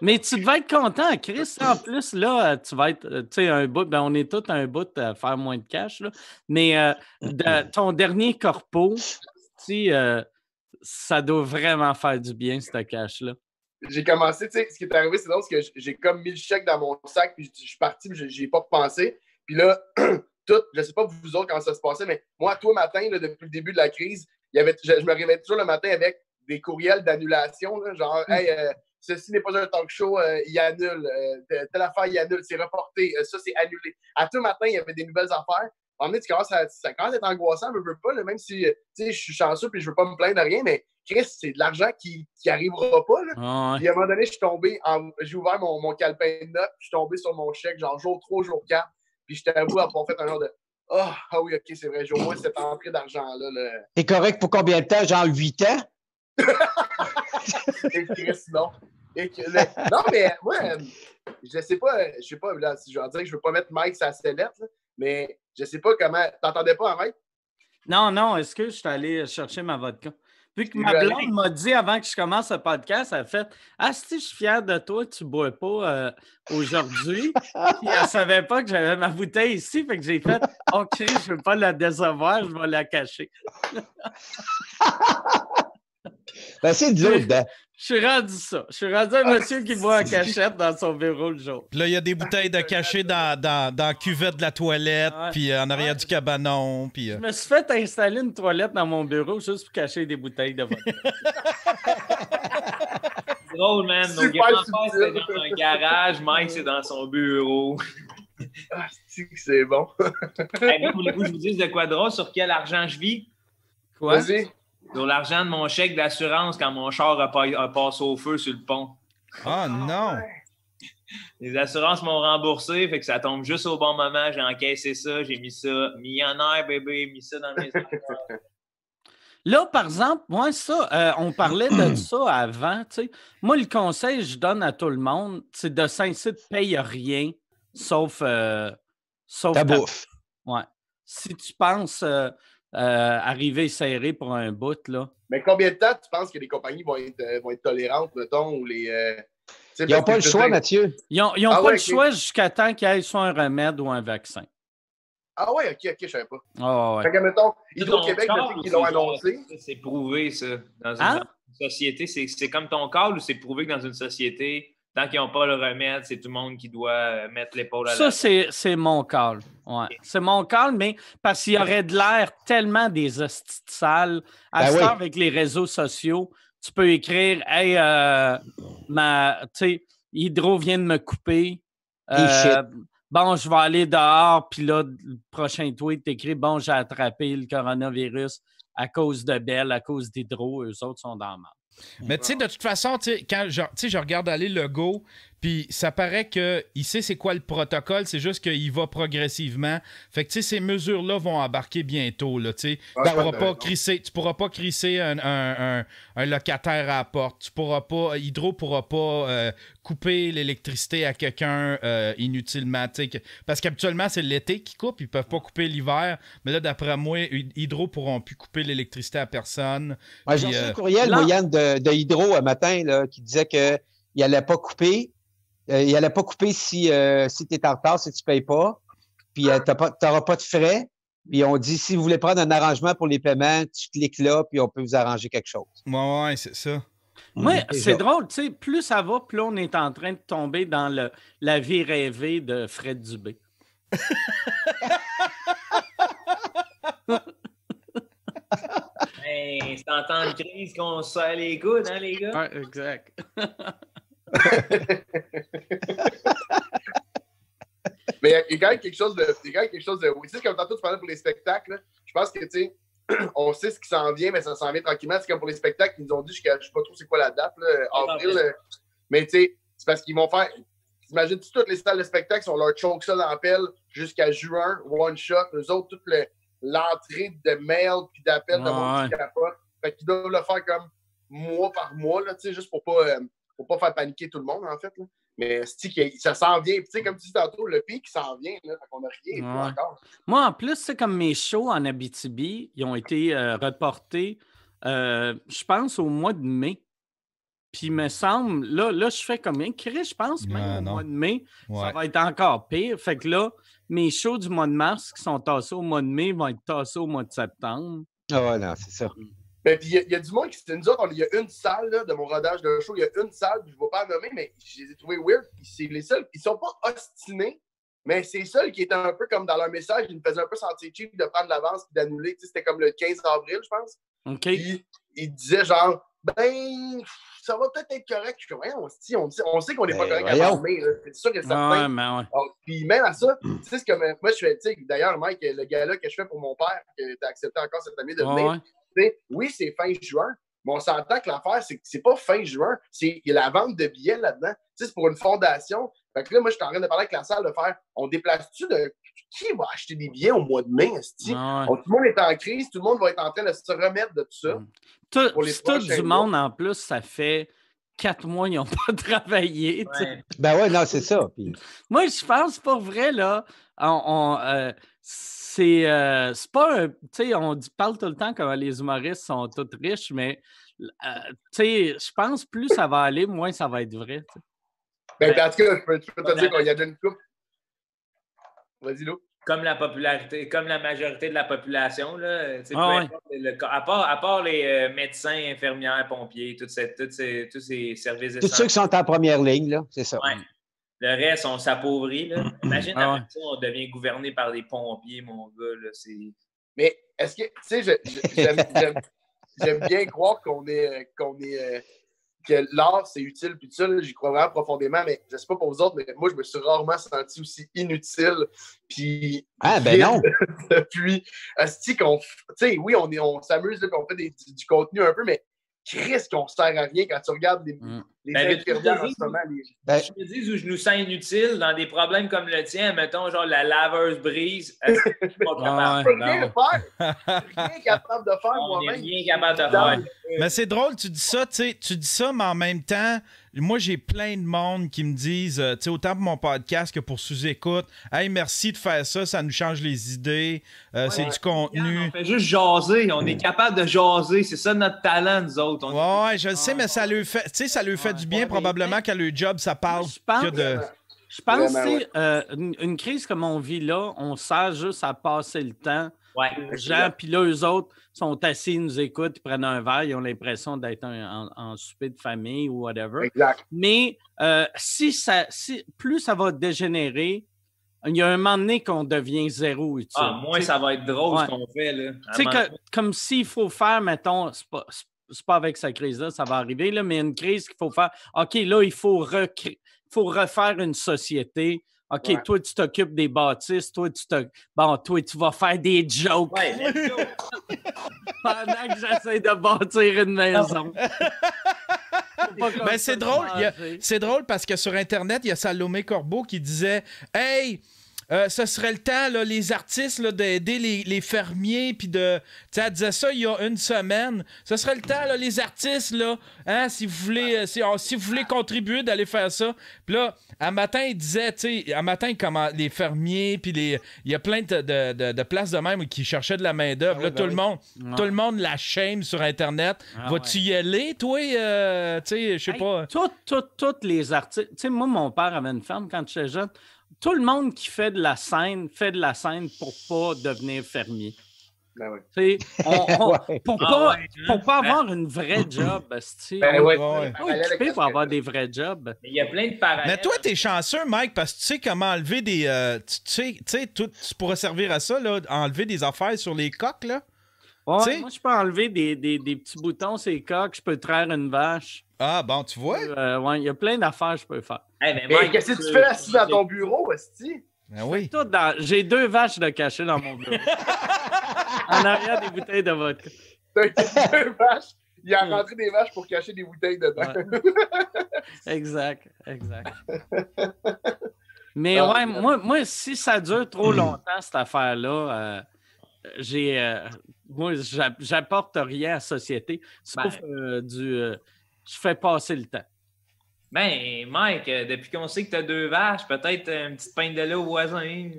Mais tu devais être content, Chris. En plus, là, euh, tu vas être, euh, tu sais, un bout, ben, on est tous un bout à faire moins de cash, là. Mais euh, de- ton dernier corpo, tu sais, euh, ça doit vraiment faire du bien, ce cash-là. J'ai commencé, tu sais, ce qui est arrivé, c'est c'est que j'ai comme mis le chèque dans mon sac, puis je suis parti, puis j'ai pas repensé. Puis là, tout, je sais pas vous autres comment ça se passait, mais moi, tous matin, là, depuis le début de la crise, il y avait, je, je me réveillais toujours le matin avec des courriels d'annulation, genre, hey, euh, ceci n'est pas un talk show, euh, il annule, euh, telle affaire, il annule, c'est reporté, ça, c'est annulé. À tout matin, il y avait des nouvelles affaires. Donné, tu commences à, ça commence à être angoissant, je veux pas, là, même si, euh, tu sais, je suis chanceux, puis je veux pas me plaindre de rien, mais Chris, c'est de l'argent qui, qui arrivera pas, là. Ah, ouais. Puis à un moment donné, je suis tombé, en- j'ai ouvert mon, mon calepin de notes, puis je suis tombé sur mon chèque, genre jour 3, jour 4. Puis je t'avoue avoir fait un genre de Ah, ah oui, ok, c'est vrai, j'ai au moins cette entrée d'argent-là. là. T'es correct pour combien de temps? Genre 8 ans? Et Chris, non. Et que- le- non, mais moi, euh, je sais pas, euh, je sais pas, là, si je vais dire que je veux pas mettre Mike sa sellette, là, mais je sais pas comment. T'entendais pas, Mike? Non, non, est-ce que je suis allé chercher ma vodka? Vu que ma blonde m'a dit avant que je commence le podcast, elle a fait Ah, si je suis fier de toi, tu bois pas euh, aujourd'hui. Puis elle savait pas que j'avais ma bouteille ici, fait que j'ai fait OK, je veux pas la décevoir, je vais la cacher. Ben, c'est dur dedans. Je suis rendu ça. Je suis rendu un monsieur qui boit en cachette dans son bureau le jour. Puis là, il y a des bouteilles de cachet dans, dans, dans la cuvette de la toilette, Ouais. puis euh, en arrière du cabanon, puis... euh, Je me suis fait installer une toilette dans mon bureau juste pour cacher des bouteilles de vodka. C'est drôle, man. Nos Super grands-pères, c'est dans un garage. Mike, c'est dans son bureau. Ah, c'est bon. Hey, moi, voulez-vous que je vous dise de quoi de drôle? Sur quel argent je vis? Quoi? Vas-y. Sur l'argent de mon chèque d'assurance quand mon char a, pas- a passé au feu sur le pont. Ah non! Les assurances m'ont remboursé, fait que ça tombe juste au bon moment. J'ai encaissé ça, j'ai mis ça. Millionnaire, bébé, mis ça dans mes. Là, par exemple, moi, ça, euh, on parlait de ça avant. tu sais. Moi, le conseil que je donne à tout le monde, c'est de s'inciter de paye rien, sauf, euh, sauf Ta ta- bouffe. Ouais. Si tu penses euh, euh, arriver serré pour un bout, là. Mais combien de temps tu penses que les compagnies vont être, euh, vont être tolérantes, mettons, ou les. euh, Ils n'ont pas le choix, Mathieu. Ils n'ont Ah pas ouais, le choix jusqu'à temps qu'il y ait soit un remède ou un vaccin. Ah ouais, ok, ok, je savais pas. Ah ouais. Fait que, mettons, Ton Hydro-Québec, je corps, sais qu'ils l'ont annoncé. C'est prouvé, ça. Dans une, Hein? société, c'est c'est comme ton corps ou c'est prouvé que dans une société, tant qu'ils n'ont pas le remède, c'est tout le monde qui doit euh, mettre l'épaule à la Ça, c'est c'est mon call. Ouais. C'est mon call, mais parce qu'il y aurait de l'air tellement des hosties. À Ben oui. avec les réseaux sociaux, tu peux écrire Hey, euh, ma, tu sais, Hydro vient de me couper. Shit. bon, je vais aller dehors, puis là, le prochain tweet, t'écris Bon, j'ai attrapé le coronavirus à cause de Bell, à cause d'Hydro, eux autres sont dans le mal. Mais tu sais, de toute façon, quand je, je regarde aller le go, puis ça paraît qu'il sait c'est quoi le protocole, c'est juste qu'il va progressivement. Fait que, tu sais, ces mesures-là vont embarquer bientôt, là, tu sais. Ah, Tu pourras pas crisser, tu pourras pas crisser un, un- un- un locataire à la porte. Tu pourras pas, Hydro pourra pas euh, couper l'électricité à quelqu'un euh, inutilement, tu sais. que- Parce qu'habituellement, c'est l'été qui coupe, ils peuvent pas couper l'hiver. Mais là, d'après moi, Hydro pourront plus couper l'électricité à personne. Ouais, J'ai reçu euh, un courriel, Moyenne, de, de Hydro un matin là, qui disait qu'il n'allait pas couper. Euh, il n'allait pas couper si, euh, si tu es en retard, si tu ne payes pas. Puis euh, tu n'auras pas de frais. Puis on dit si vous voulez prendre un arrangement pour les paiements, tu cliques là, puis on peut vous arranger quelque chose. Ouais, ouais, c'est ça. Oui, c'est drôle, tu sais, plus ça va, plus on est en train de tomber dans le, la vie rêvée de Fred Dubé. Hey, c'est en temps de crise qu'on se serre les coudes, hein, les gars? Ouais, exact. Mais il y a- quand même quelque chose de. Il y a quand même quelque chose de. Tu sais, comme tantôt tu parlais pour les spectacles, là, je pense que, tu sais, on sait ce qui s'en vient, mais ça s'en vient tranquillement. C'est comme pour les spectacles, ils nous ont dit, jusqu'à- je sais pas trop c'est quoi la date, là, avril. euh, Mais tu sais, c'est parce qu'ils vont faire. T'imagines-tu toutes les salles de spectacle, on leur choke ça dans la pelle jusqu'à juin, one shot. Eux autres, toute le- l'entrée de mail puis d'appel de Ouais. capote. Fait qu'ils doivent le faire comme mois par mois, là, tu sais, juste pour pas, euh, pour pas faire paniquer tout le monde, en fait. là. Mais ça s'en vient. Puis, Tu sais, comme tu dis tantôt, le pic s'en vient. Là, qu'on n'a rien Ouais. encore. Moi, en plus, c'est comme mes shows en Abitibi, ils ont été euh, reportés, euh, je pense, au mois de mai. Puis, il me semble, là, là je fais comme un Chris, je pense, même au non. mois de mai, ça va être encore pire. Fait que là, mes shows du mois de mars qui sont tassés au mois de mai vont être tassés au mois de septembre. Ah ouais, non, c'est ça. Mais puis, il y, a- il y a du monde qui c'est nous autres, il y a une salle là, de mon rodage de show, il y a une salle, puis je ne vais pas la nommer, mais je les ai trouvés weird. C'est les seuls, ils sont pas ostinés, mais c'est les seuls qui étaient un peu comme dans leur message, ils nous faisaient un peu sentir cheap de prendre l'avance puis d'annuler. C'était comme le 15 avril, je pense. OK? Puis ils disaient genre, ben, ça va peut-être être correct. Je suis comme, on, sait- on sait qu'on n'est pas Ben, correct voyons. mai, là. c'est sûr que Ouais, certain. ouais. Puis même à ça, tu sais, c'est comme, euh, moi, je fais, tu sais, d'ailleurs, Mike, le gars-là que je fais pour mon père, que tu as accepté encore cette année de venir, ouais. Oui, c'est fin juin, mais on s'entend que l'affaire, c'est que c'est pas fin juin, c'est il y a la vente de billets là-dedans. Tu sais, c'est pour une fondation. Fait que là, moi, je suis en train de parler avec la salle de faire, on déplace-tu de. Qui va acheter des billets au mois de mai? Ouais, Tout le monde est en crise, tout le monde va être en train de se remettre de tout ça. Mm. Tout, pour les c'est tout du monde en plus, ça fait quatre mois qu'ils n'ont pas travaillé. Ouais. Ben ouais, non, c'est ça. Puis, Moi, je pense pour vrai, là, on, on, euh, c'est euh, c'est pas un. Tu sais, on dit, parle tout le temps comme les humoristes sont tous riches, mais euh, tu sais, je pense plus ça va aller, moins ça va être vrai. tu sais. Ben, en tout cas, je peux, te dire qu'il y a déjà une coupe. Vas-y, Lou. Comme la popularité, comme la majorité de la population. Là, Ah ouais. le à, part, à part les euh, médecins, infirmières, pompiers, toutes ces, toutes ces- tous ces services Tous ceux qui sont en première ligne, là, c'est ça. Ouais. Le reste, on s'appauvrit. là. Imagine, Ah ça, on devient gouverné par des pompiers, mon gars. Là, c'est... Mais est-ce que, tu sais, j'aime, bien croire qu'on est, qu'on est, euh, que l'art, c'est utile, puis tout ça, là, j'y crois vraiment profondément, mais je sais pas pour vous autres, mais moi, je me suis rarement senti aussi inutile, puis Ah, ben non. depuis, asti qu'on, tu sais, oui, on, est, on s'amuse, là, puis on fait des- du, du contenu un peu, mais Chris, qu'on sert à rien quand tu regardes les, Mm. Les Ben, infirmières en mais- ce moment. les- Ben, Je me dis où je nous sens inutile dans des problèmes comme le tien, mettons, genre la laveuse brise. Je suis pas capable? Je rien faire. rien capable de faire moi-même. rien capable de Dans- faire. Mais c'est drôle, tu dis ça, tu sais, tu dis ça, mais en même temps, moi, j'ai plein de monde qui me disent, euh, tu sais, autant pour mon podcast que pour sous-écoute, hey, merci de faire ça, ça nous change les idées, euh, c'est du contenu. On fait juste jaser. On est capable de jaser. C'est ça notre talent, nous autres. On- Ouais, je le sais, mais ça lui fait, tu sais, ça lui fait du bien probablement qu'à le job, ça parle Je pense- que de. Je pense Vraiment, euh, une, une crise comme on vit là, on sert juste à passer le temps Ouais. aux gens, puis là, eux autres sont assis, ils nous écoutent, ils prennent un verre, ils ont l'impression d'être en, en souper de famille ou whatever. Exact. Mais euh, si ça, si, plus ça va dégénérer, il y a un moment donné qu'on devient zéro utile. Ah, moins Tu sais, ça va être drôle Ouais. ce qu'on fait. Là. tu sais que- comme s'il faut faire, mettons, c'est pas, c'est- pas avec cette crise-là, ça va arriver, là, mais une crise qu'il faut faire. OK, là, il faut, recré- faut refaire une société. OK, Ouais. toi, tu t'occupes des bâtisses, toi, tu te. Bon, toi, tu vas faire des jokes Ouais, pendant que j'essaie de bâtir une maison. Ben, c'est drôle. C'est drôle parce que sur Internet, il y a Salomé Corbeau qui disait Hey, euh, ce serait le temps, là, les artistes, là, d'aider les, les fermiers. Puis de. Tu sais, elle disait ça il y a une semaine. Ce serait le temps, là, les artistes, là, hein, si vous voulez, euh, si, oh, si vous voulez contribuer, d'aller faire ça. Puis là, un matin, il disait, tu sais, un matin, comment les fermiers, puis les. Il y a plein de, de, de- de places de même qui cherchaient de la main-d'œuvre. Ah là, oui, tout ben le oui. monde. Ouais. Tout le monde la shame sur Internet. Ah Vas-tu ouais. y aller, toi? euh, tu sais, je sais Hey, pas. tout- tout- Tous les artistes. Tu sais, moi, mon père avait une ferme quand j'étais jeune. Tout le monde qui fait de la scène fait de la scène pour pas devenir fermier. Ben oui. Tu sais, on- on- Ouais. pour Ah pas, ouais, hein? pour pas avoir une vraie job, esti. Ben ouais, occupé pour avoir des vrais jobs. Mais il y a plein de parallèles. Mais toi, t'es chanceux, Mike, parce que tu sais comment enlever des. euh, tu sais, tu sais, tout- tu pourrais servir à ça, là, enlever des affaires sur les coques, là? Ouais, Tu sais- moi, je peux enlever des, des- des petits boutons, ces coques, je peux traire une vache. Ah, bon, tu vois? Euh, ouais, il y a plein d'affaires que je peux faire. Hey, mais Mike, qu'est-ce que tu fais assis dans ton bureau, Esti? Ben oui. Dans- J'ai deux vaches de cachet dans mon bureau. en arrière des bouteilles de vodka. T'as deux vaches. Il a rentré des vaches pour cacher des bouteilles dedans. Exact, exact. Mais Ah, ouais, moi, moi, si ça dure trop longtemps, cette affaire-là, euh, j'ai. euh, moi, j'a- j'apporte rien à la société. Sauf euh, du. euh, je fais passer le temps. Ben, Mike, euh, depuis qu'on sait que t'as deux vaches, peut-être une petite pinte de lait au voisin.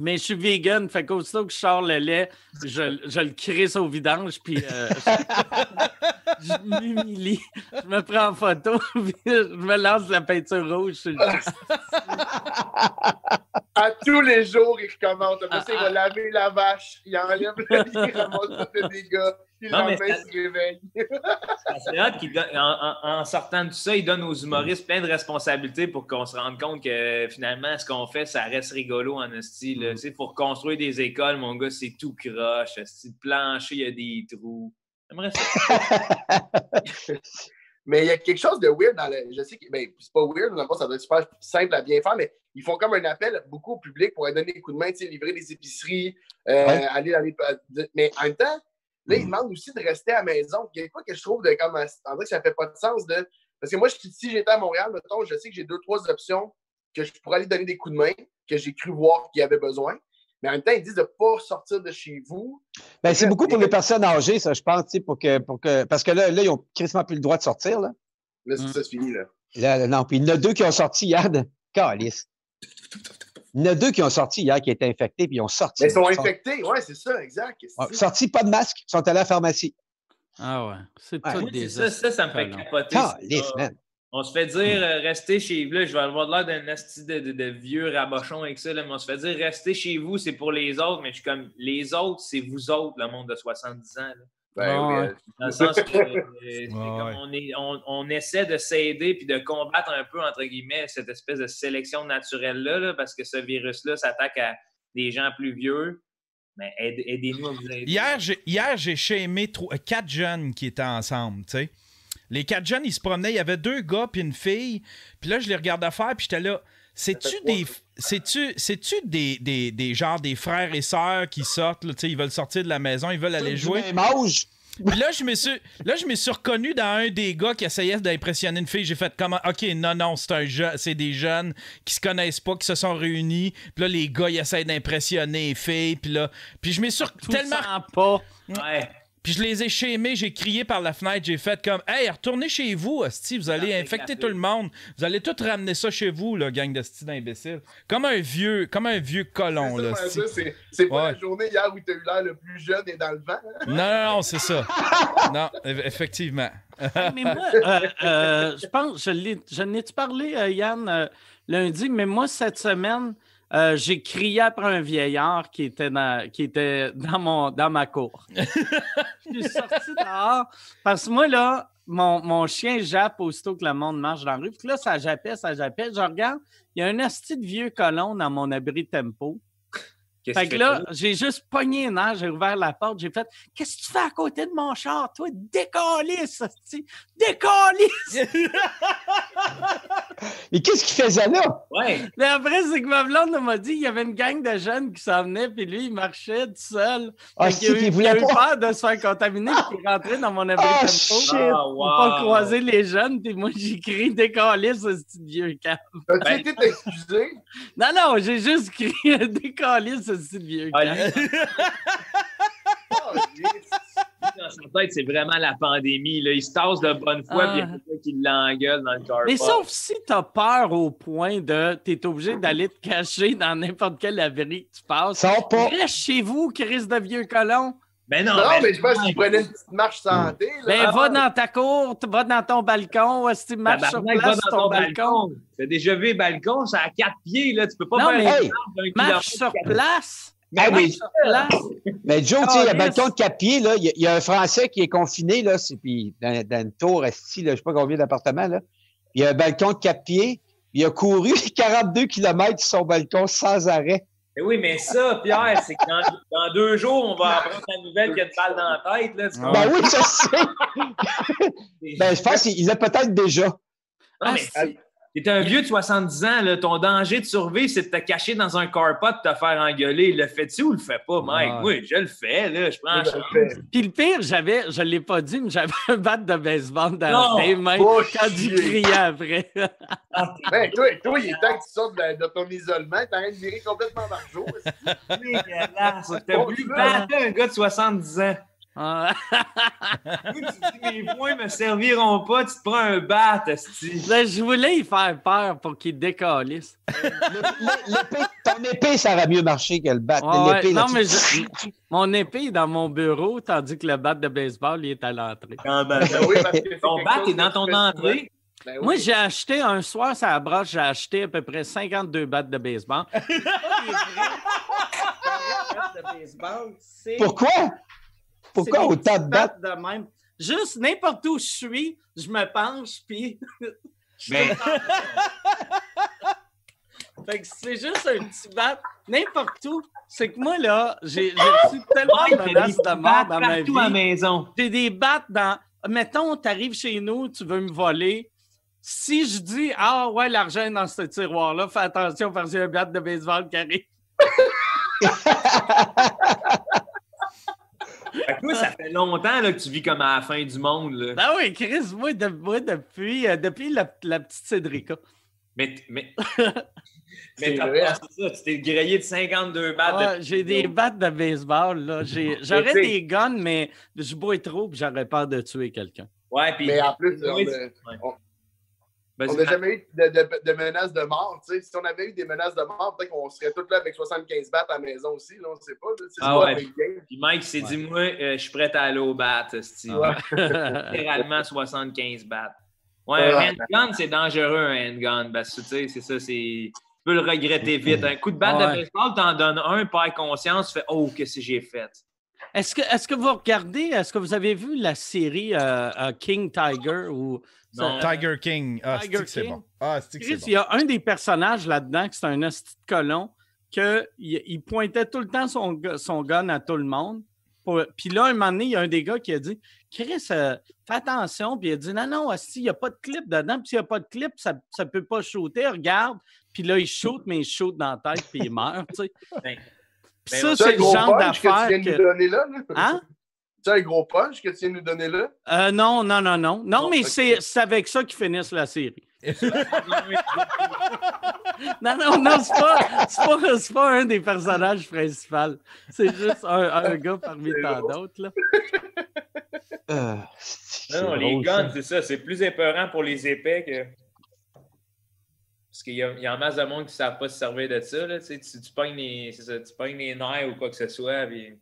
Mais je suis vegan, fait qu'aussitôt que je sors le lait, je, je le crisse au vidange, puis euh, je, m'humilie, je me prends en photo, puis je me lance la peinture rouge sur le. À tous les jours, il recommence. Après ça, il Ah, va laver la vache. Il enlève le lit, il ramasse tous les dégâts. Il Non, mais se réveille. C'est qu'il en, en- en sortant de tout ça, il donne aux humoristes plein de responsabilités pour qu'on se rende compte que finalement, ce qu'on fait, ça reste rigolo en. Tu sais, pour construire des écoles, mon gars, c'est tout croche. Le plancher, il y a des trous. J'aimerais ça. Mais il y a quelque chose de weird dans le. Je sais que. Ben, c'est pas weird, dans le fond, ça doit être super simple à bien faire, mais ils font comme un appel beaucoup au public pour aller donner des coups de main, livrer des épiceries, euh, Ouais. aller dans les. Mais en même temps, là, ils demandent aussi de rester à la maison. Il y a quoi que je trouve de comme. En vrai, ça fait pas de sens de. Parce que moi, je- si j'étais à Montréal, mettons, je sais que j'ai deux, trois options que je pourrais aller donner des coups de main, que j'ai cru voir qu'il y avait besoin. Mais en même temps, ils disent de ne pas sortir de chez vous. Ben, c'est beaucoup pour les personnes âgées, ça, je pense, tu sais, pour que, pour que, parce que là, là, ils ont quasiment plus le droit de sortir, là. Là, c'est Mm. ça, c'est fini, là. Là, non, puis il y en a deux qui ont sorti hier de Calice. Il y en a deux qui ont sorti hier qui étaient infectés, puis ils ont sorti. Mais ils sont Ils sont- infectés, ouais, c'est ça, exact. ouais, sortis, pas de masque, ils sont allés à la pharmacie. Ah ouais, c'est Ouais. tout des ça, ça, ça me fait capoter. ça. Calice, man. On se fait dire, euh, restez chez vous. Là, je vais avoir l'air d'un asti de, de- de vieux rabochon avec ça, là, mais on se fait dire, restez chez vous, c'est pour les autres. Mais je suis comme, les autres, c'est vous autres, le monde de 70 ans. là. Ben, oui, Ouais. euh, Dans le sens que euh, comme ouais. on, est- on- on essaie de s'aider puis de combattre un peu, entre guillemets, cette espèce de sélection naturelle-là, là, parce que ce virus-là s'attaque à des gens plus vieux. Mais aide- aidez-nous à vous aider. Hier, j'ai, hier, j'ai chémé trois- quatre jeunes qui étaient ensemble, tu sais. Les quatre jeunes, ils se promenaient. Il y avait deux gars puis une fille. Puis là, je les regardais faire, puis j'étais là. C'est-tu des, c'est-tu, c'est-tu des, des, des genres des frères et sœurs qui sortent, là, tu sais, ils veulent sortir de la maison, ils veulent aller jouer? même âge. Puis là, je me suis, là, je me suis reconnu dans un des gars qui essayait d'impressionner une fille. J'ai fait comment Ok, non, non, c'est un je- c'est des jeunes qui se connaissent pas, qui se sont réunis. Puis là, les gars, ils essayent d'impressionner les filles. Puis là, puis je me suis Tout tellement sent pas. Ouais. Puis je les ai chémés, j'ai crié par la fenêtre, j'ai fait comme Hey, retournez chez vous, hostie, vous allez Café, infecter tout le monde. Vous allez tout ramener ça chez vous, là, gang de d'imbéciles. Comme un vieux, comme un vieux colon, c'est là. ça, hostie. ça, c'est- C'est pas Ouais. la journée hier où tu as eu l'air le plus jeune et dans le vent. Non, non, non, c'est ça. non, eff- effectivement. Mais moi, euh, euh, je pense, je, l'ai- je n'ai-tu parlé, euh, Yann, euh, lundi, mais moi, cette semaine, euh, j'ai crié après un vieillard qui était dans, qui était dans, mon, dans ma cour. je suis sorti dehors parce que moi, là, mon, mon chien jappe aussitôt que le monde marche dans la rue. Puis là, ça jappait, ça jappait. Je regarde, il y a un asti de vieux colon dans mon abri tempo. Qu'est-ce Fait que que là, j'ai juste pogné un air, j'ai ouvert la porte, j'ai fait Qu'est-ce que tu fais à côté de mon char, toi? Décalisse! Décalisse! Mais qu'est-ce qu'il faisait là? Ouais. Mais après, c'est que ma blonde m'a dit qu'il y avait une gang de jeunes qui s'en venaient, puis lui, il marchait tout seul. Ah, si, il il a voulait eu pas? peur de se faire contaminer, puis il est rentré dans mon abri Ah, tempo. shit! Ah, Pour pas croiser les jeunes, puis moi, j'ai crié Décalisse, ce petit vieux camp. As-tu Ben- été t'excuser? Non, non, j'ai juste crié Décalisse, ce vieux Ah, dans sa tête, c'est vraiment la pandémie. Là. Il se tasse de bonne foi, Ah. puis il y a quelqu'un qui l'engueule dans le car Mais sauf si t'as peur au point de t'es obligé d'aller te cacher dans n'importe quel abri que tu passes. Sors pas. Reste chez vous, Chris de vieux colon. Ben non, Non, ben- mais je pense qu'il prenait une petite marche santé. Là. Ben, Ah, va dans ta cour, va dans ton balcon, si tu marches sur place va dans ton balcon? T'as déjà vu le balcon, c'est à quatre pieds, là. Tu peux pas Non, faire mais- Hey! marche Marche sur place. Ah, mais, Marche sur place. mais Joe, tu sais, le balcon de quatre pieds, là, il y, a- il y a un Français qui est confiné, là, c'est, puis dans, dans une tour, esti, là, je sais pas combien d'appartements, là. Il y a un balcon de quatre pieds, il a couru 42 km sur son balcon sans arrêt. Mais oui, mais ça, Pierre, c'est que dans, dans deux jours, on va apprendre la nouvelle qu'il y a une balle dans la tête, là. Tu Ah. Ben oui, je sais. Ben, je pense qu'il l'a peut-être déjà. Non, Ah, mais c'est- t'es un vieux de 70 ans, là. Ton danger de survie, c'est de te cacher dans un carpot de te faire engueuler. Le fais-tu ou le fais pas, Mike? Oui, je le fais, là. Je prends la Je chance. le fais. Puis le pire, j'avais, je l'ai pas dit, mais j'avais un bat de baseball dans Non, les mains pas quand chier. criait après. Ben, toi, toi, il est temps que tu sortes de, de ton isolement. T'as rien de virer complètement par jour. Dégueulasse. T'as voulu battre un gars de 70 ans. Ah. Tu dis, mes points me serviront pas, tu te prends un bat. Là, je voulais y faire peur pour qu'il décalisse. L'épée- ton épée, ça aurait mieux marché que le bat. Ouais, L'épée, là, non, tu- mais je- mon épée est dans mon bureau, tandis que le bat de baseball, il est à l'entrée. Ah, ben, Ben oui, parce que c'est Ton bat est dans ton entrée? Ben oui. Moi, j'ai acheté un soir, ça la broche, j'ai acheté à peu près 52 battes de baseball. Pourquoi? Pourquoi autant de battes? de même? Juste n'importe où je suis, je me penche, puis. je Ben- Fait que c'est juste un petit bat, n'importe où. C'est que moi, là, j'ai reçu tellement de menaces de mort battes dans ma vie. à maison. J'ai des battes dans. Mettons, t'arrives chez nous, tu veux me voler. Si je dis, ah ouais, l'argent est dans ce tiroir-là, fais attention parce qu'il y a un bat de baseball qui arrive. Fait que toi, ça fait longtemps là, que tu vis comme à la fin du monde. Là. Ah oui, Chris, moi, de- moi, depuis, euh, depuis la, la petite Cédrica. Mais, mais, t'as pas ça. Tu t'es grillé de 52 battes. Ouais, depuis j'ai des battes de baseball. là. J'aurais des guns, mais je bois trop et j'aurais peur de tuer quelqu'un. Ouais, puis. Mais en plus, on on- Vas-y, on n'a jamais eu de, de- de menaces de mort. tu sais. Si on avait eu des menaces de mort, peut-être qu'on serait tous là avec 75 battes à la maison aussi. Là, on ne sait pas. C'est Ah pas ouais. un big game. Puis Mike s'est dit, moi, euh, je suis prêt à aller au bat. Littéralement 75 battes. Ouais, Ouais. un handgun, c'est dangereux, un handgun. Parce que, c'est ça, c'est. Tu peux le regretter vite. Un coup de batte Ouais. de baseball, t'en donnes un, perds conscience, tu fais Oh, qu'est-ce que j'ai fait? Est-ce que, est que vous regardez, est-ce que vous avez vu la série euh, euh, King Tiger ou Non. ça- Tiger King. Ah, Tiger c'est bon. Ah, c'est c'est il y a un des personnages là-dedans qui c'est un hostie de colon que il, pointait tout le temps son, son gun à tout le monde. Pour- Puis là, un moment donné, il y a un des gars qui a dit Chris, euh, fais attention. Puis il a dit Non, non, hostie, il n'y a pas de clip dedans. Puis s'il n'y a pas de clip, ça ne peut pas shooter. Regarde. Puis là, il shoot, mais il shoot dans la tête, puis il meurt. tu sais. Ben, Puis ben, ça, C'est le genre punch que tu d'affaire viens de nous que. donner là? là? Hein? C'est un gros punch que tu viens de nous donner là? Euh, non, non, non, non. Non, Bon, mais c'est c'est avec ça qu'ils finissent la série. Non, non, non, c'est pas, c'est pas, c'est pas un des personnages principaux. C'est juste un, un gars parmi C'est tant d'autres. là. Euh, Non, non, les guns, ça. c'est ça. C'est plus épeurant pour les épais que. Parce qu'il y, a- il y a en masse de monde qui ne savent pas se servir de ça. Là. Tu, sais, tu, tu pognes les, c'est ça, tu pognes les nerfs ou quoi que ce soit. Puis...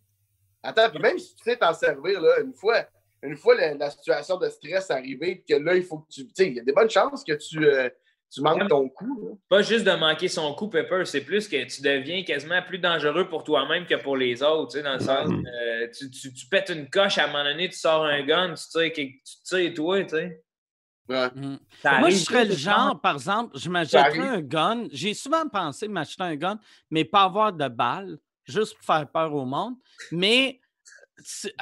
Attends, puis même si tu sais t'en servir, là, une fois, une fois la, la situation de stress arrivée, que là, il faut que tu. Tu sais, il y a des bonnes chances que tu, euh, tu manques ton coup. là. Pas juste de manquer son coup, Pepper, c'est plus que tu deviens quasiment plus dangereux pour toi-même que pour les autres. Tu sais, dans le sens, euh, tu, tu, tu pètes une coche, à un moment donné, tu sors un gun, tu tires, que- tu tires toi, tu sais. Ouais. Ça Moi, je serais le genre, par exemple, je m'achèterais un gun. J'ai souvent pensé m'acheter un gun, mais pas avoir de balles, juste pour faire peur au monde. Mais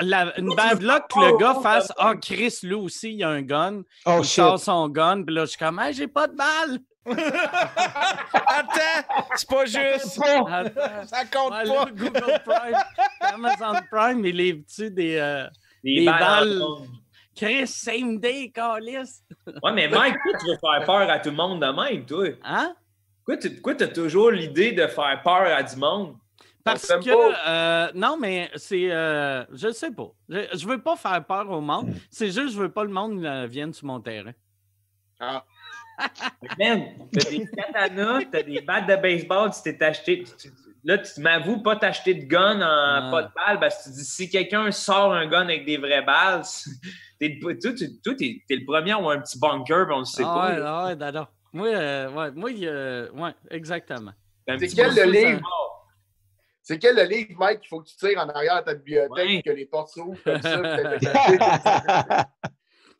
la- une bad luck que le gars fasse Ah, Chris, lui aussi, il a un gun. Oh il shit. sort son gun, puis là, je suis comme Hey, j'ai pas de balles. Attends, c'est pas juste. Attends. Ça compte Ouais, pas. Google Prime, Amazon Prime, il est tu des. euh, Des Les balles. Chris, same day, Calis. Ouais, mais Mike, toi, tu veux faire peur à tout le monde de même, toi. Hein? Pourquoi tu pourquoi t'as toujours l'idée de faire peur à du monde? Parce que, euh, non, mais c'est, euh, je sais pas. Je, je veux pas faire peur au monde. C'est juste, je veux pas le monde euh, vienne sur mon terrain. Ah. Man, t'as des katanas, t'as des battes de baseball, tu t'es acheté. tu- tu- là, tu m'avoues pas t'acheter de gun en Ah. pas de balles parce que tu dis si quelqu'un sort un gun avec des vraies balles, t'es, toi, tu- toi, t'es, t'es le premier à avoir un petit bunker, on le sait ah pas. ouais, là. ouais, d'accord. Moi, euh, ouais, moi, euh, ouais, exactement. C'est quel le livre? C'est quel le livre, Mike, qu'il faut que tu tires en arrière de ta bibliothèque, Ouais. que les portes s'ouvrent comme ça?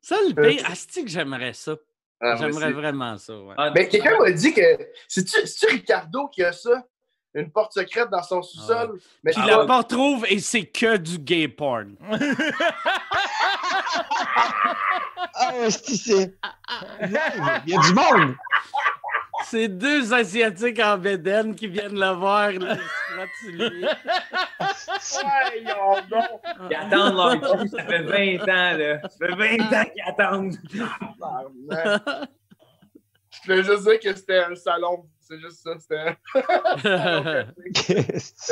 Ça, le pire, asti que j'aimerais ça. Ah, J'aimerais vraiment ça, ouais. Ah, Mais quelqu'un m'a dit que. C'est-tu Ricardo qui a ça? Une porte secrète dans son sous-sol? Mais Puis tu la porte trouve et c'est que du gay porn. Ah, c'est- c'est. Il y a du monde. C'est deux Asiatiques en bédaine qui viennent le voir. Là, donc! Ils attendent leur cul, ça fait 20 ans, là. Ça fait 20 ans qu'ils attendent. Je voulais juste dire que c'était un salon. C'est juste ça. C'était.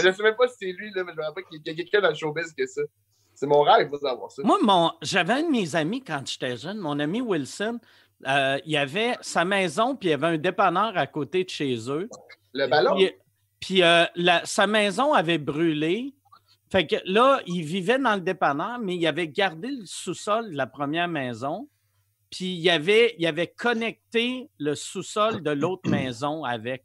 Je sais même pas si c'est lui, là, mais je me rappelle qu'il y a quelqu'un dans le showbiz qui a ça. C'est mon rêve d'avoir ça. Moi, mon, j'avais un de mes amis quand j'étais jeune, mon ami Wilson. Euh, il y avait sa maison, puis il y avait un dépanneur à côté de chez eux. Le ballon? Puis, puis, euh, la- sa maison avait brûlé. Fait que là, il vivait dans le dépanneur, mais il avait gardé le sous-sol de la première maison. Puis il avait, il avait connecté le sous-sol de l'autre maison avec.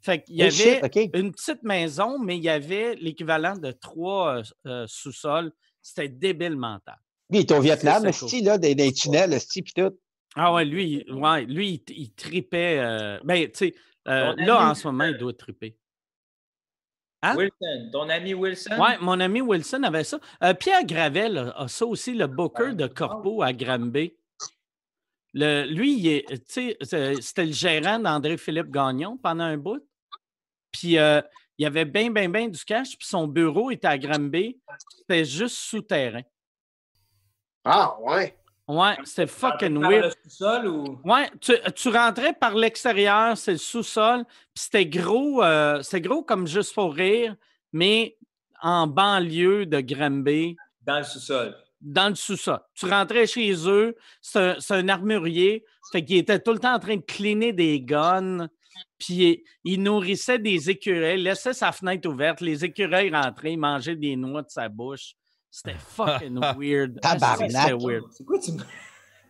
Fait qu'il y Oh, avait shit, une petite maison, mais il y avait l'équivalent de trois euh, sous-sols. C'était débile mental. Lui, il est au Vietnam, le style, là, des, des tunnels, le style, pis tout. Ah ouais, lui, il- ouais, lui, il, il tripait. euh, ben, tu sais, euh, là, en ce moment, il doit triper. Hein? Wilson, ton ami Wilson? Oui, mon ami Wilson avait ça. Euh, Pierre Gravel a, a ça aussi, le booker de Corpo à Granby. Le, lui, il est- tu sais, c'est- c'était le gérant d'André-Philippe Gagnon pendant un bout. Puis euh, il y avait bien, bien, bien du cash. Puis son bureau était à Granby. C'était juste souterrain. Ah, ouais. Ouais, c'était fucking Par weird. le sous-sol ou? Ouais, tu, tu rentrais par l'extérieur, c'est le sous-sol, puis c'était gros, euh, c'était gros comme juste pour rire, mais en banlieue de Granby, Dans le sous-sol. dans le sous-sol. Tu rentrais chez eux, c'est un, c'est un armurier, fait qu'il était tout le temps en train de cleaner des guns, puis il nourrissait des écureuils, laissait sa fenêtre ouverte, les écureuils rentraient, ils mangeaient des noix de sa bouche. C'était fucking weird. Tabarnak. C'était weird. C'est quoi tu me.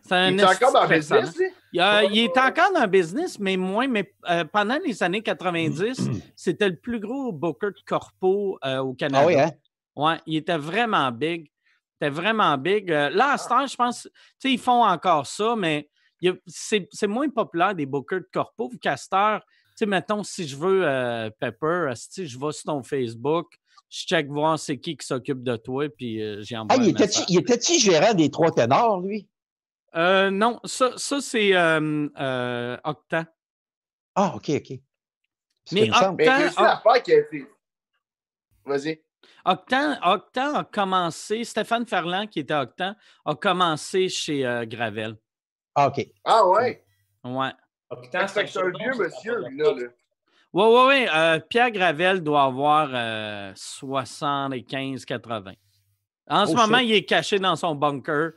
C'est un Il est encore dans le business, lui? Il, a- il est encore dans le business, mais moins. Mais euh, pendant les années 90, c'était le plus gros booker de corpo euh, au Canada. Ah oui, hein? Ouais, il était vraiment big. Il était vraiment big. Euh, là, à cette heure, je pense, tu sais, ils font encore ça, mais il y a- c'est c'est moins populaire des bookers de corpo. Heure, tu sais, mettons, si je veux euh, Pepper, esti, je vais sur ton Facebook, je check voir c'est qui qui s'occupe de toi, puis euh, j'y envoie Ah, il était-tu gérant des trois ténors, lui? Euh, non, ça, ça c'est euh, euh, Octan. Ah, OK, OK. Mais il me semble- Mais il y a Octan. Vas-y. Octan, Octan a commencé, Stéphane Ferland, qui était Octan, a commencé chez euh, Gravel. Ah, OK. Ah ouais? Ouais. Octan, C'est un vieux monsieur, là. Oui, oui, oui. euh, Pierre Gravel doit avoir euh, 75-80. En ce Oh, moment, shit. il est caché dans son bunker.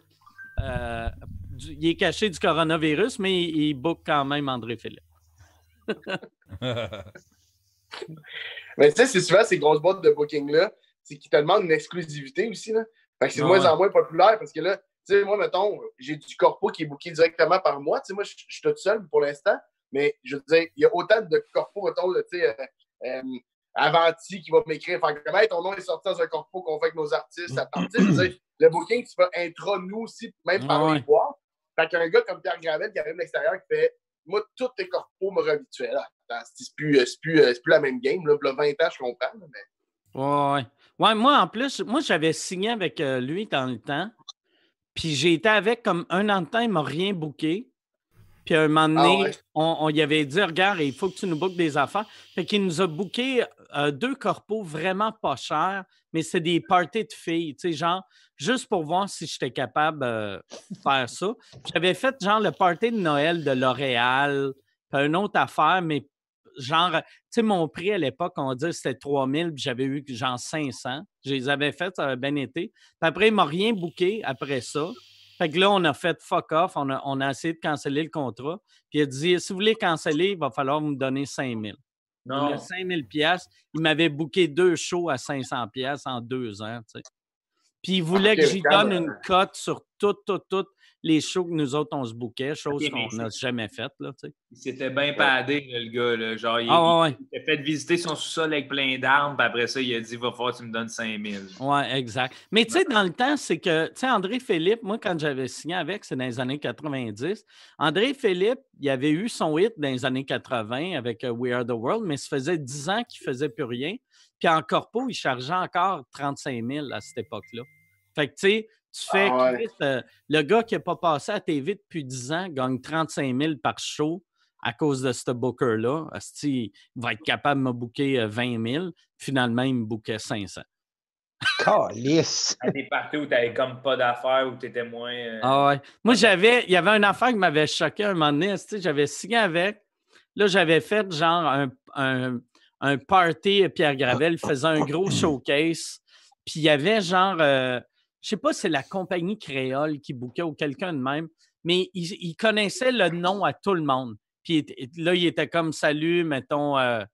Euh, du- il est caché du coronavirus, mais il, il book quand même André Philippe. Mais tu sais, c'est souvent ces grosses boîtes de booking-là, c'est qu'ils te demandent une exclusivité aussi. Là. Fait que c'est de moins ouais. en moins populaire parce que là, tu sais, moi, mettons, j'ai du corpo qui est booké directement par moi. Tu sais, moi, je suis tout seul pour l'instant, mais je veux dire, il y a autant de corpo, mettons, là, tu sais, euh, euh, Avanti qui va m'écrire, faire comment ton nom est sorti dans un corpo qu'on fait avec nos artistes. À partir, je veux dire, le booking, tu fais intra nous aussi, même par les boîtes. Fait qu'un gars comme Pierre Gravel qui arrive de l'extérieur qui fait moi, tous tes corpos me réhabituaient. C'est plus, euh, c'est plus, c'est plus la même game. Là, V'là 20 ans, je comprends. Mais... Ouais, ouais. Ouais, moi, en plus, moi, j'avais signé avec lui dans le temps. Puis j'ai été avec comme un an de temps, il m'a rien booké. Puis à un moment Ah donné, ouais. on, on y avait dit Regarde, il faut que tu nous bookes des affaires. Fait qu'il nous a booké euh, deux corpos vraiment pas chers, mais c'est des parties de filles, tu sais, genre, juste pour voir si j'étais capable euh, de faire ça. J'avais fait genre le party de Noël de L'Oréal, puis une autre affaire, mais genre, tu sais, mon prix à l'époque, on dire c'était 3000, puis j'avais eu genre 500. Je les avais faites, ça avait bien été. Puis après, il m'a rien booké après ça. Fait que là, on a fait fuck off, on a, on a essayé de canceller le contrat. Puis il a dit, si vous voulez canceller, il va falloir me donner 5000. Il Non. a 5000 pièces. Il m'avait booké deux shows à 500 pièces en deux ans. Puis il voulait que j'y donne une cote sur toutes, toutes, toutes les shows que nous autres, on se bookait, chose qu'on n'a jamais faite, là, tu sais. Il s'était bien padé, le gars. Là. Genre, il, Ah ouais, ouais. il s'est fait visiter son sous-sol avec plein d'armes, puis après ça, il a dit Va falloir que tu me donnes 5000. Oui, exact. Mais tu sais, dans le temps, c'est que, tu sais, André Philippe, moi, quand j'avais signé avec, c'est dans les années 90. André Philippe, il avait eu son hit dans les années 80 avec euh, We Are the World, mais ça faisait 10 ans qu'il ne faisait plus rien. Puis en corpo, il chargeait encore 35 000 à cette époque-là. Fait que, tu sais, tu fais, Ah ouais. Chris, euh, le gars qui n'a pas passé à TV depuis 10 ans gagne 35 000 par show à cause de ce booker-là. Il va être capable de me booker euh, 20 000. Finalement, il me bookait 500. Calice. À des parties où t'avais comme pas d'affaires, où t'étais moins. euh, Ah ouais. Moi, j'avais, il y avait une affaire qui m'avait choqué un moment donné. tu J'avais signé avec. Là, j'avais fait genre un, un, un party, Pierre Gravel faisait un gros showcase. Puis il y avait genre, euh, je sais pas si c'est la compagnie créole qui bouquait ou quelqu'un de même, mais il, il connaissait le nom à tout le monde. Puis là, il était comme salut, mettons, euh,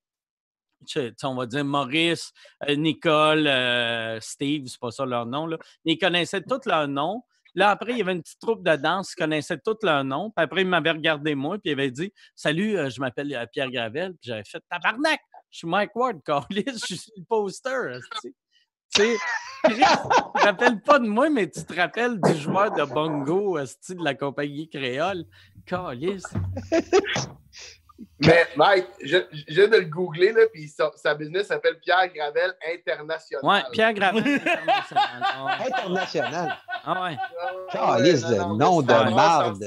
on va dire Maurice, euh, Nicole, euh, Steve, c'est pas ça leur nom, là. mais ils connaissaient tous leurs noms. Là, après, il y avait une petite troupe de danse qui connaissait tous leurs noms. Puis après, il m'avait regardé moi, puis il avait dit Salut, je m'appelle Pierre Gravel. Puis j'avais fait Tabarnak, je suis Mike Ward, Carlis, je suis le poster. Tu sais, Chris, tu te rappelles pas de moi, mais tu te rappelles du joueur de bongo esti, de la compagnie créole? Carlis. Mais, Mike, je, je viens de le googler, là, puis sa, sa business s'appelle Pierre Gravel International. Ouais, Pierre Gravel. international. Ah ouais. International. Ah ouais. Calisse de nom de marde.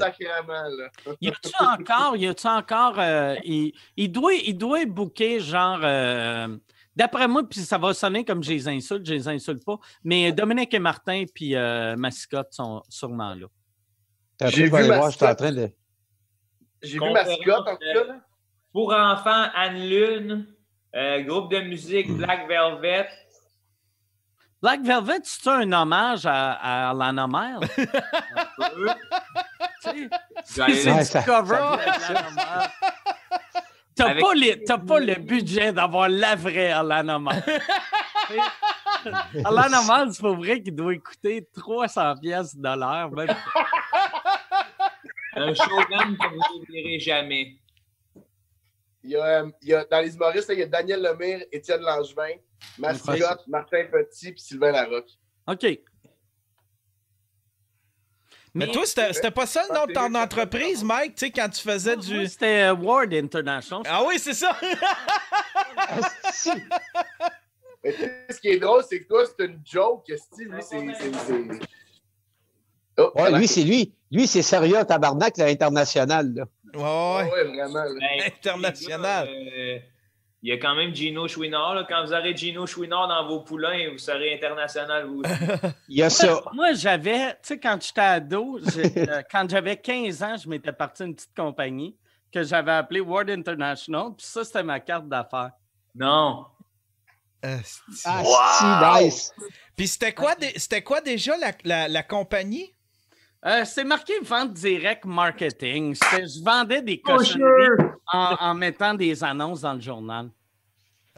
Y a-tu encore, y a-tu encore, euh, il, il doit, il doit booker genre, euh, d'après moi, puis ça va sonner comme je les insulte, je les insulte pas, mais Dominique et Martin puis euh, Mascotte sont sûrement là. J'ai je vais vu aller ma voir, je suis en train de. J'ai vu ma Scott, en tout cas. Pour enfants, Anne Lune, euh, groupe de musique Black Velvet. Black Velvet, c'est un hommage à, à Lana J'allais- c'est Ouais, du ça- cover T'as Avec- pas, les- t'as pas le budget d'avoir la vraie Alana Mile. Tu sais, Alana Mile, c'est pas vrai qu'il doit coûter 300 pièces de l'heure. même. Un showman que vous n'oublierez jamais. Il y a, euh, il y a- dans les humoristes, là, il y a Daniel Lemire, Étienne Langevin, Mascotte, Martin Petit puis Sylvain Larocque. OK. Mais toi, c'était pas ça le nom de ton entreprise, Mike, tu sais, quand tu faisais du. C'était euh, Ward International. Ah oui, c'est ça! Mais tu sais, ce qui est drôle, c'est que toi, c'est une joke. que Steve, lui, c'est. Oh, Ouais, lui, c'est lui. Lui, c'est sérieux tabarnak, l'international. là. Ouais, Ouais, ouais. ouais, vraiment. là. Ben, International. euh, Il y a quand même Gino Chouinard. là. Quand vous aurez Gino Chouinard dans vos poulains, vous serez international vous. Il y a ça. Moi, j'avais, tu sais, quand j'étais ado, euh, quand j'avais 15 ans, je m'étais parti une petite compagnie que j'avais appelée Ward International. Puis ça, c'était ma carte d'affaires. Non. Asti. Ah, si, nice. Puis c'était quoi, quoi déjà la, la, la compagnie? Euh, c'est marqué vente direct marketing. Je vendais des cochonneries en, en mettant des annonces dans le journal.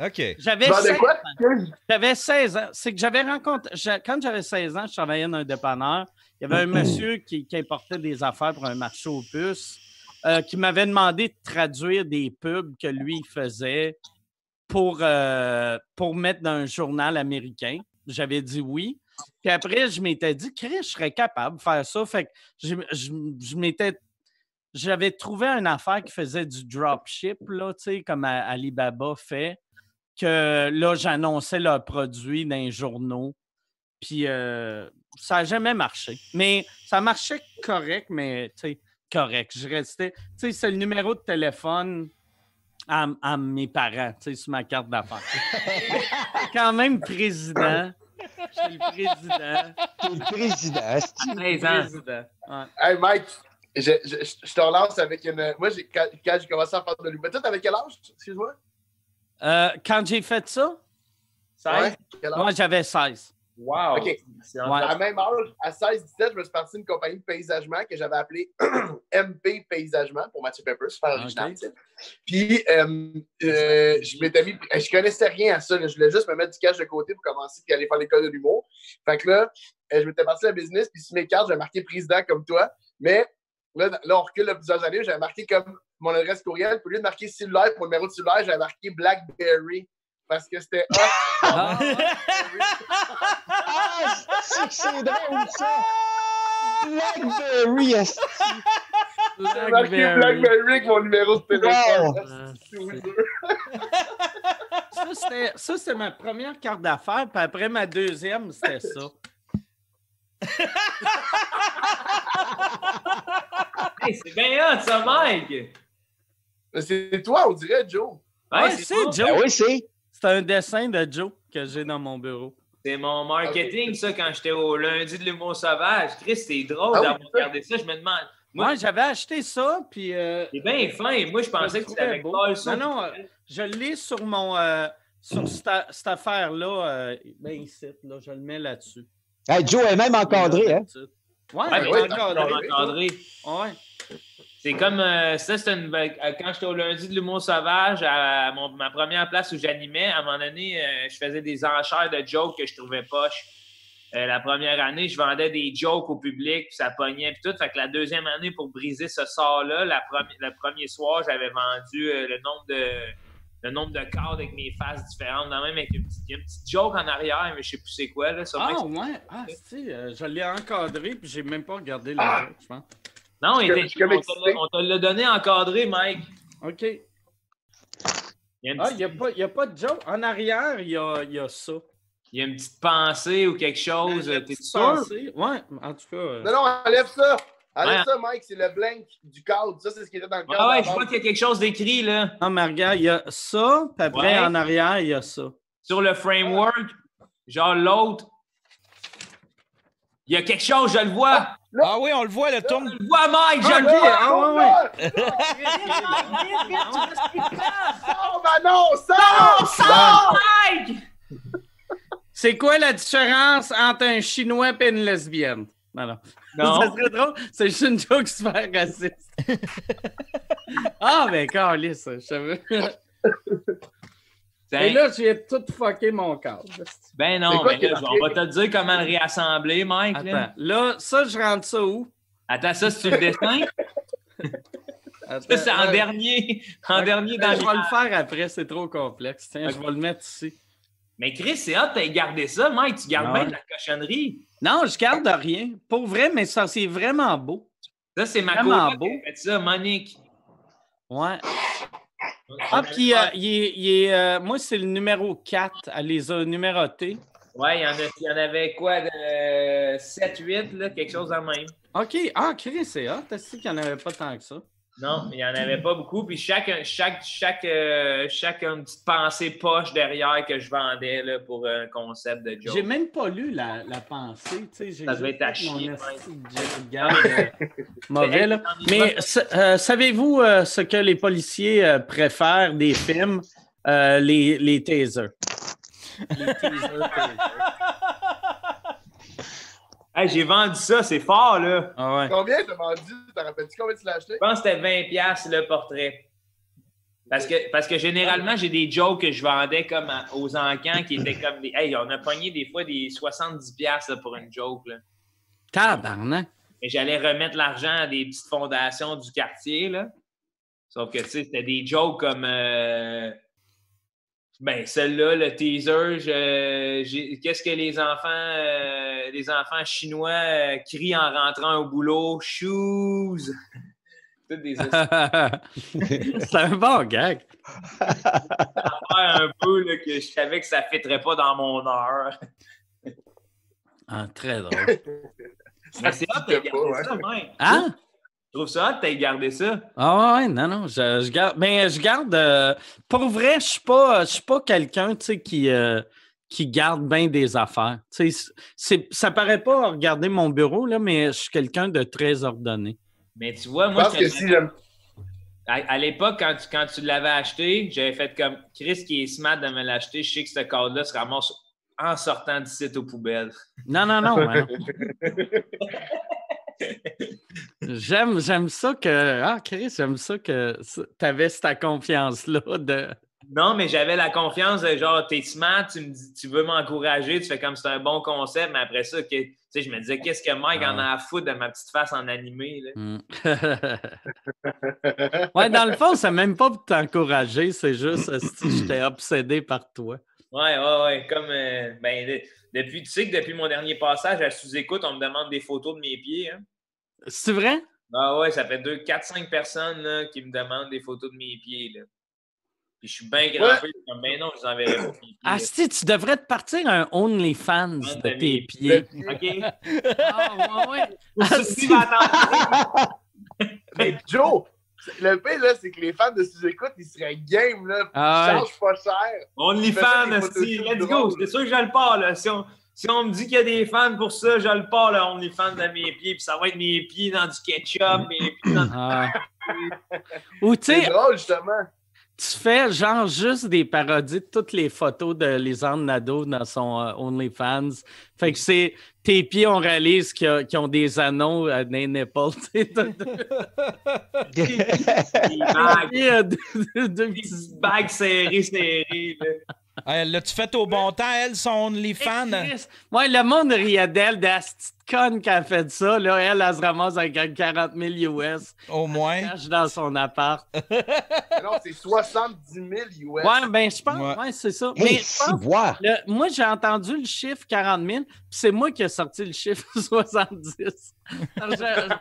OK. J'avais Tu vendais 16 quoi? ans. J'avais 16 ans. C'est que j'avais rencontré. Quand j'avais 16 ans, je travaillais dans un dépanneur. Il y avait un monsieur qui, qui importait des affaires pour un marché aux puces euh, qui m'avait demandé de traduire des pubs que lui il faisait pour, euh, pour mettre dans un journal américain. J'avais dit oui. Puis après, je m'étais dit, Chris, je serais capable de faire ça. Fait que je, m'étais. J'avais trouvé une affaire qui faisait du dropship, là, tu sais, comme Alibaba fait que là, j'annonçais leurs produits dans les journaux. Puis euh, ça n'a jamais marché. Mais ça marchait correct, mais tu sais, correct. Je restais. Tu sais, c'est le numéro de téléphone à, à mes parents, tu sais, sur ma carte d'affaires. Quand même président. J'étais le président. T'es le président. 16 ans. Président. Ouais. Hey, Mike, je, je, je te relance avec une. Moi, j'ai- quand, quand j'ai commencé à faire de l'humour. Toi, t'avais quel âge? Excuse-moi? Euh, quand j'ai fait ça, Ouais. Quel âge? moi, j'avais 16. Wow. OK. C'est Ouais. À la même âge, à 16-17, je me suis parti d'une compagnie de paysagement que j'avais appelée MP Paysagement pour Mathieu Pepper, super original. Puis, euh, euh, je m'étais mis, je connaissais rien à ça. là. Je voulais juste me mettre du cash de côté pour commencer puis aller faire l'école de l'humour. Fait que là, euh, je m'étais parti à la business, puis sur mes cartes, j'avais marqué président comme toi. Mais là, là on recule de plusieurs années, j'avais marqué comme mon adresse courriel. Au lieu de marquer cellulaire pour mon numéro de cellulaire, j'avais marqué Blackberry parce que c'était hot. Ah, Ah, c'est que c'est drôle, ça. Blackberry, asti. J'avais marqué Blackberry avec mon numéro de téléphone. Ah, C'est. Ça, c'était- ma première carte d'affaires, puis après ma deuxième, c'était ça. Hey, c'est bien hot, ça, Mike. C'est toi, on dirait, Joe. Ouais, Ouais, c'est c'est. Joe. Ben oui, c'est. C'est un dessin de Joe que j'ai dans mon bureau. C'est mon marketing, ça, quand j'étais au lundi de l'humour sauvage. Chris, c'est drôle Ah oui, d'avoir ça. regardé ça. Je me demande. Moi, Moi, j'avais acheté ça, puis. euh, c'est bien fin. Moi, je pensais que pas ça. Non, non, euh, je l'ai sur mon. euh, sur cette, cette affaire-là, euh, ben ici, là, je le mets là-dessus. Hey, Joe est même encadré, hein? Ouais, Ouais, il mais est ouais, encadré. Ouais. C'est comme euh, ça, c'était une. ben, Quand j'étais au lundi de l'humour sauvage, à mon- ma première place où j'animais, à un moment donné, euh, je faisais des enchères de jokes que je trouvais poches. Euh, la première année, je vendais des jokes au public, puis ça pognait, puis tout. Fait que la deuxième année, pour briser ce sort-là, le premier soir, j'avais vendu euh, le nombre de le nombre de cartes avec mes faces différentes, dans même avec une petite, il y a une petite joke en arrière, mais je sais plus c'est quoi. Là, Ah, c'est- ouais. Ah, si, euh, je l'ai encadré, puis j'ai même pas regardé le Ah! je pense. Non, Je était- comme on te on te l'a donné encadré, Mike. OK. Il a Ah, n'y a, pas- y a pas de joke. En arrière, il y a, il y a ça. il y a une petite pensée ou quelque chose. Une T'es petite sûr? pensée. Ouais, en tout cas. euh, Non, non, enlève ça. Enlève Ouais. ça, Mike. C'est le blank du cadre. Ça, c'est ce qui était dans le cadre. Ah ouais, je vois base. qu'il y a quelque chose d'écrit là. Non, mais regarde, il y a ça, puis après, Ouais. en arrière, il y a ça. Sur le framework, genre l'autre. Il y a quelque chose, je le vois. Ah oui, on le voit, le tourne. Je le vois, Mike, je Ah, le. Ah. Oh, ben! Sors, Mike! C'est quoi la différence entre un Chinois et une lesbienne? Non, non. Non. Ça serait drôle. C'est juste une joke super raciste. ah, ben, calisse, je savais. Et là, j'ai tout fucké mon cadre. Ben non, quoi mais là, on va te dire comment le réassembler, Mike. là. Attends, là, ça, je rentre ça où? Attends, ça, c'est le dessin? Attends, c'est en ouais. dernier. En dernier dans Je vais le faire après, c'est trop complexe. Tiens, je vais le mettre ici. Mais Chris, c'est hot, t'as gardé ça, Mike. Tu gardes bien de la cochonnerie. Non, je garde rien. Pour vrai, mais ça, c'est vraiment beau. Ça, c'est ma beau. qui a fait ça, Monique. Ouais. Ah, puis euh, il est, il est, euh, moi, c'est le numéro 4. Elle les a numérotés. Ouais, il y, en a- il y en avait quoi, de 7, 8, là, quelque chose en même. OK. Ah, Chris, c'est hot. T'as dit qu'il n'y en avait pas tant que ça? Non, il n'y en avait pas beaucoup. Puis chaque, chaque, chaque, euh, chaque une petite pensée poche derrière que je vendais là, pour un concept de J'ai joke. même pas lu la, la pensée. tu sais, j'ai Ça devait être à chier, euh, mauvais, là. Mais- Mais sa- euh, savez-vous euh, ce que les policiers euh, préfèrent des films? Euh, les, les tasers. Les tasers, tasers. Hey, j'ai vendu ça, c'est fort, là. Ah ouais. Combien t'as vendu? T'en rappelles-tu combien tu l'as acheté? Je pense que c'était 20$ piastres, le portrait. Parce que, parce que généralement, j'ai des jokes que je vendais comme à- aux encans qui étaient comme des. Hey, on a pogné des fois des 70$ piastres, là, pour une joke. Là. Tabarnak. Et j'allais remettre l'argent à des petites fondations du quartier. Là. Sauf que, tu sais, c'était des jokes comme. euh, Ben, celle-là, le teaser, je- j'ai- qu'est-ce que les enfants, euh, les enfants chinois euh, crient en rentrant au boulot? Shoes! Toutes des c'est un bon gag. un peu là, que je savais que ça ne fitterait pas dans mon heure. Ah, très drôle. Mais c'est pas, ouais. ça. Hein? Je trouve ça hot, t'as gardé ça? Ah ouais, non, non, je, je garde. Mais je garde. euh, pour vrai, je suis pas, je suis pas quelqu'un, tu sais, qui, euh, qui garde bien des affaires. Tu sais, c'est, ça paraît pas regarder mon bureau, là, mais je suis quelqu'un de très ordonné. Mais tu vois, Je moi, pense je que si j'aime. à, à l'époque, quand tu, quand tu l'avais acheté, j'avais fait comme Chris qui est smart de me l'acheter. Je sais que ce code-là se ramasse en sortant du site aux poubelles. Non, non, non. non. J'aime, j'aime ça que. Ah, Chris, j'aime ça que tu avais cette confiance-là de. Non, mais j'avais la confiance de genre, t'es smart, tu me dis, tu veux m'encourager, tu fais comme c'est un bon concept, mais après ça, que, tu sais, je me disais, qu'est-ce que Mike en a à foutre de ma petite face en animé? Là? Hmm. ouais, dans le fond, c'est même pas pour t'encourager, c'est juste si j'étais obsédé par toi. Ouais, ouais, ouais. Comme, euh, ben, de- depuis, tu sais que depuis mon dernier passage à sous-écoute, on me demande des photos de mes pieds. Hein? C'est vrai? Ah ouais, ça fait 2, 4, 5 personnes là, qui me demandent des photos de mes pieds. Là. Puis je suis bien grand Ouais. comme, ben non, je vous enverrai pas mes pieds. Ah, si, tu devrais te partir un OnlyFans de de tes pieds. OK? Ah, ouais, ouais. Va attendre. Mais Joe, le pire, là, c'est que les fans de sous-écoute, ils seraient game, là. Ah Ils ouais. chargent pas cher. Des esti, photos let's go. C'est sûr que je le pars. Là. Si, on, si on me dit qu'il y a des fans pour ça, je le pars, le OnlyFans de mes pieds. Puis ça va être mes pieds dans du ketchup, mes pieds dans du... Ah. Ou tu C'est sais, drôle, justement. Tu fais genre juste des parodies de toutes les photos de Lisande Nadeau dans son euh, OnlyFans. Fait que c'est tes pieds, on réalise qu'ils a- qu'ils ont des anneaux à des nipples. tu sais, t'as- t'as des des bagues, pieds, de- de- de des petits- petites bagues serrées, serrées. Elle l'a-tu fait au bon temps, elle, son OnlyFan? Chris, Ouais, le monde riait d'elle, de la petite conne qui a fait ça. Là, elle, elle se ramasse avec un 40 000 US. Au moins. cache dans son appart. Mais non, c'est 70 000 US. Ouais, ben, je pense, Ouais. ouais, c'est ça. Hey, Mais je si, pense, voir. le- moi, j'ai entendu le chiffre 40 000, puis c'est moi qui ai sorti le chiffre 70. Alors, je-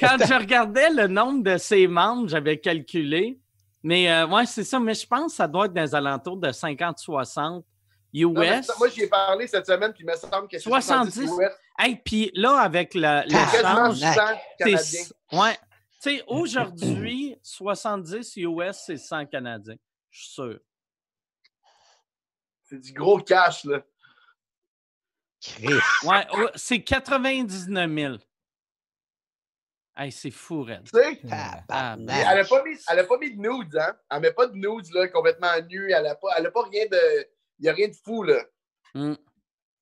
quand je regardais le nombre de ses membres, j'avais calculé. Mais euh, ouais, c'est ça. Mais je pense que ça doit être dans les alentours de 50-60 US. Non, mais ça, moi, j'y ai parlé cette semaine, puis il me semble que c'est 70. 70 US. Hey, puis là, avec 100 Canadiens. c'est. Ouais. Tu sais, aujourd'hui, 70 US, c'est 100 Canadiens. Je suis sûr. C'est du gros cash, là. Chris. Ouais, c'est 99 000. Hey, c'est fou, Red. Tu sais? Ah. Et Elle a pas mis, elle a pas mis de nudes, hein? Elle met pas de nudes, là, complètement nue. Elle a pas, elle a pas rien de. Il y a rien de fou, là. Hmm.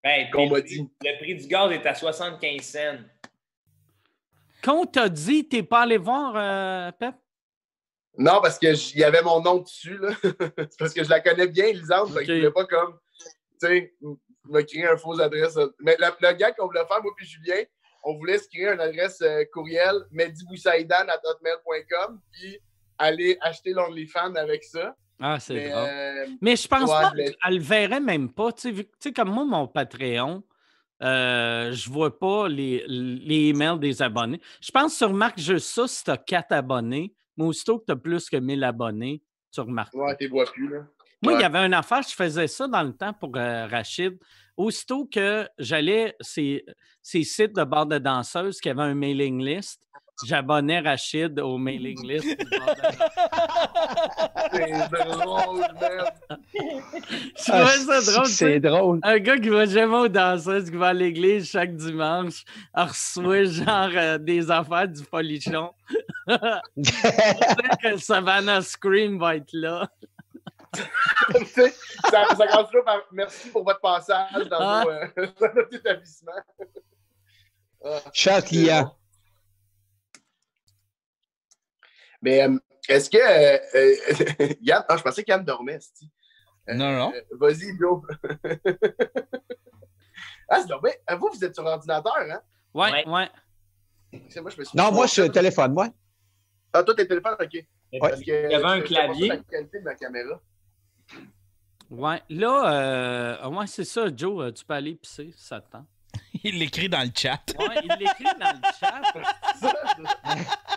Ben, Qu'on puis m'a le, dit. le prix du gaz est à 75 cents. Quand on t'a dit, t'es pas allé voir, euh, Pep? Non, parce qu'il y avait mon nom dessus, là. c'est parce que je la connais bien, Lisande. Fait Ok. que je voulais pas comme. Tu sais, me créer un faux adresse. Mais le, le gars qu'on voulait faire, moi puis Julien, on voulait se créer une adresse euh, courriel mediboussaïdan.hotmail.com. Puis aller acheter l'OnlyFans avec ça. Ah, c'est Mais, drôle. euh, Mais je pense ouais, pas mais- qu'elle le verrait même pas. Tu sais, vu que- tu sais, comme moi, mon Patreon, euh, je vois pas les, les emails des abonnés. Je pense que tu remarques juste ça si tu as 4 abonnés. Mais aussitôt que tu as plus que 1000 abonnés, tu remarques. Ouais, t'es vois plus, là. Moi, il y avait une affaire, je faisais ça dans le temps pour euh, Rachid. Aussitôt que j'allais ces, ces sites de bord de danseuses qui avaient un mailing list, j'abonnais Rachid au mailing list. C'est drôle, man. Je trouvais ça Ah, drôle. C'est drôle. Un gars qui va jamais aux danseuses, qui va à l'église chaque dimanche, reçoit genre euh, des affaires du. Peut-être que Savannah Scream va être là. Ça, ça commence toujours par merci pour votre passage dans, Ah. nos, euh, dans notre établissement. Ah, Chat c'est client. bon. Mais euh, est-ce que. euh, euh, Yann, ah, je pensais qu'Yann dormait. Euh, Non, non. euh, Vas-y, Joe. ah, c'est dormait. Vous, vous êtes sur ordinateur, hein? Ouais, Ouais. ouais. Moi, je me suis Non, moi, je suis au téléphone, moi. Ah, toi, t'es téléphone, ok. Parce que qu'il y avait un je- je sais pas clavier. la qualité de ma caméra. Ouais. Là, euh, ouais, c'est ça, Joe, euh, tu peux aller pisser, si ça te tente. Il l'écrit dans le chat. Ouais, il l'écrit dans le chat.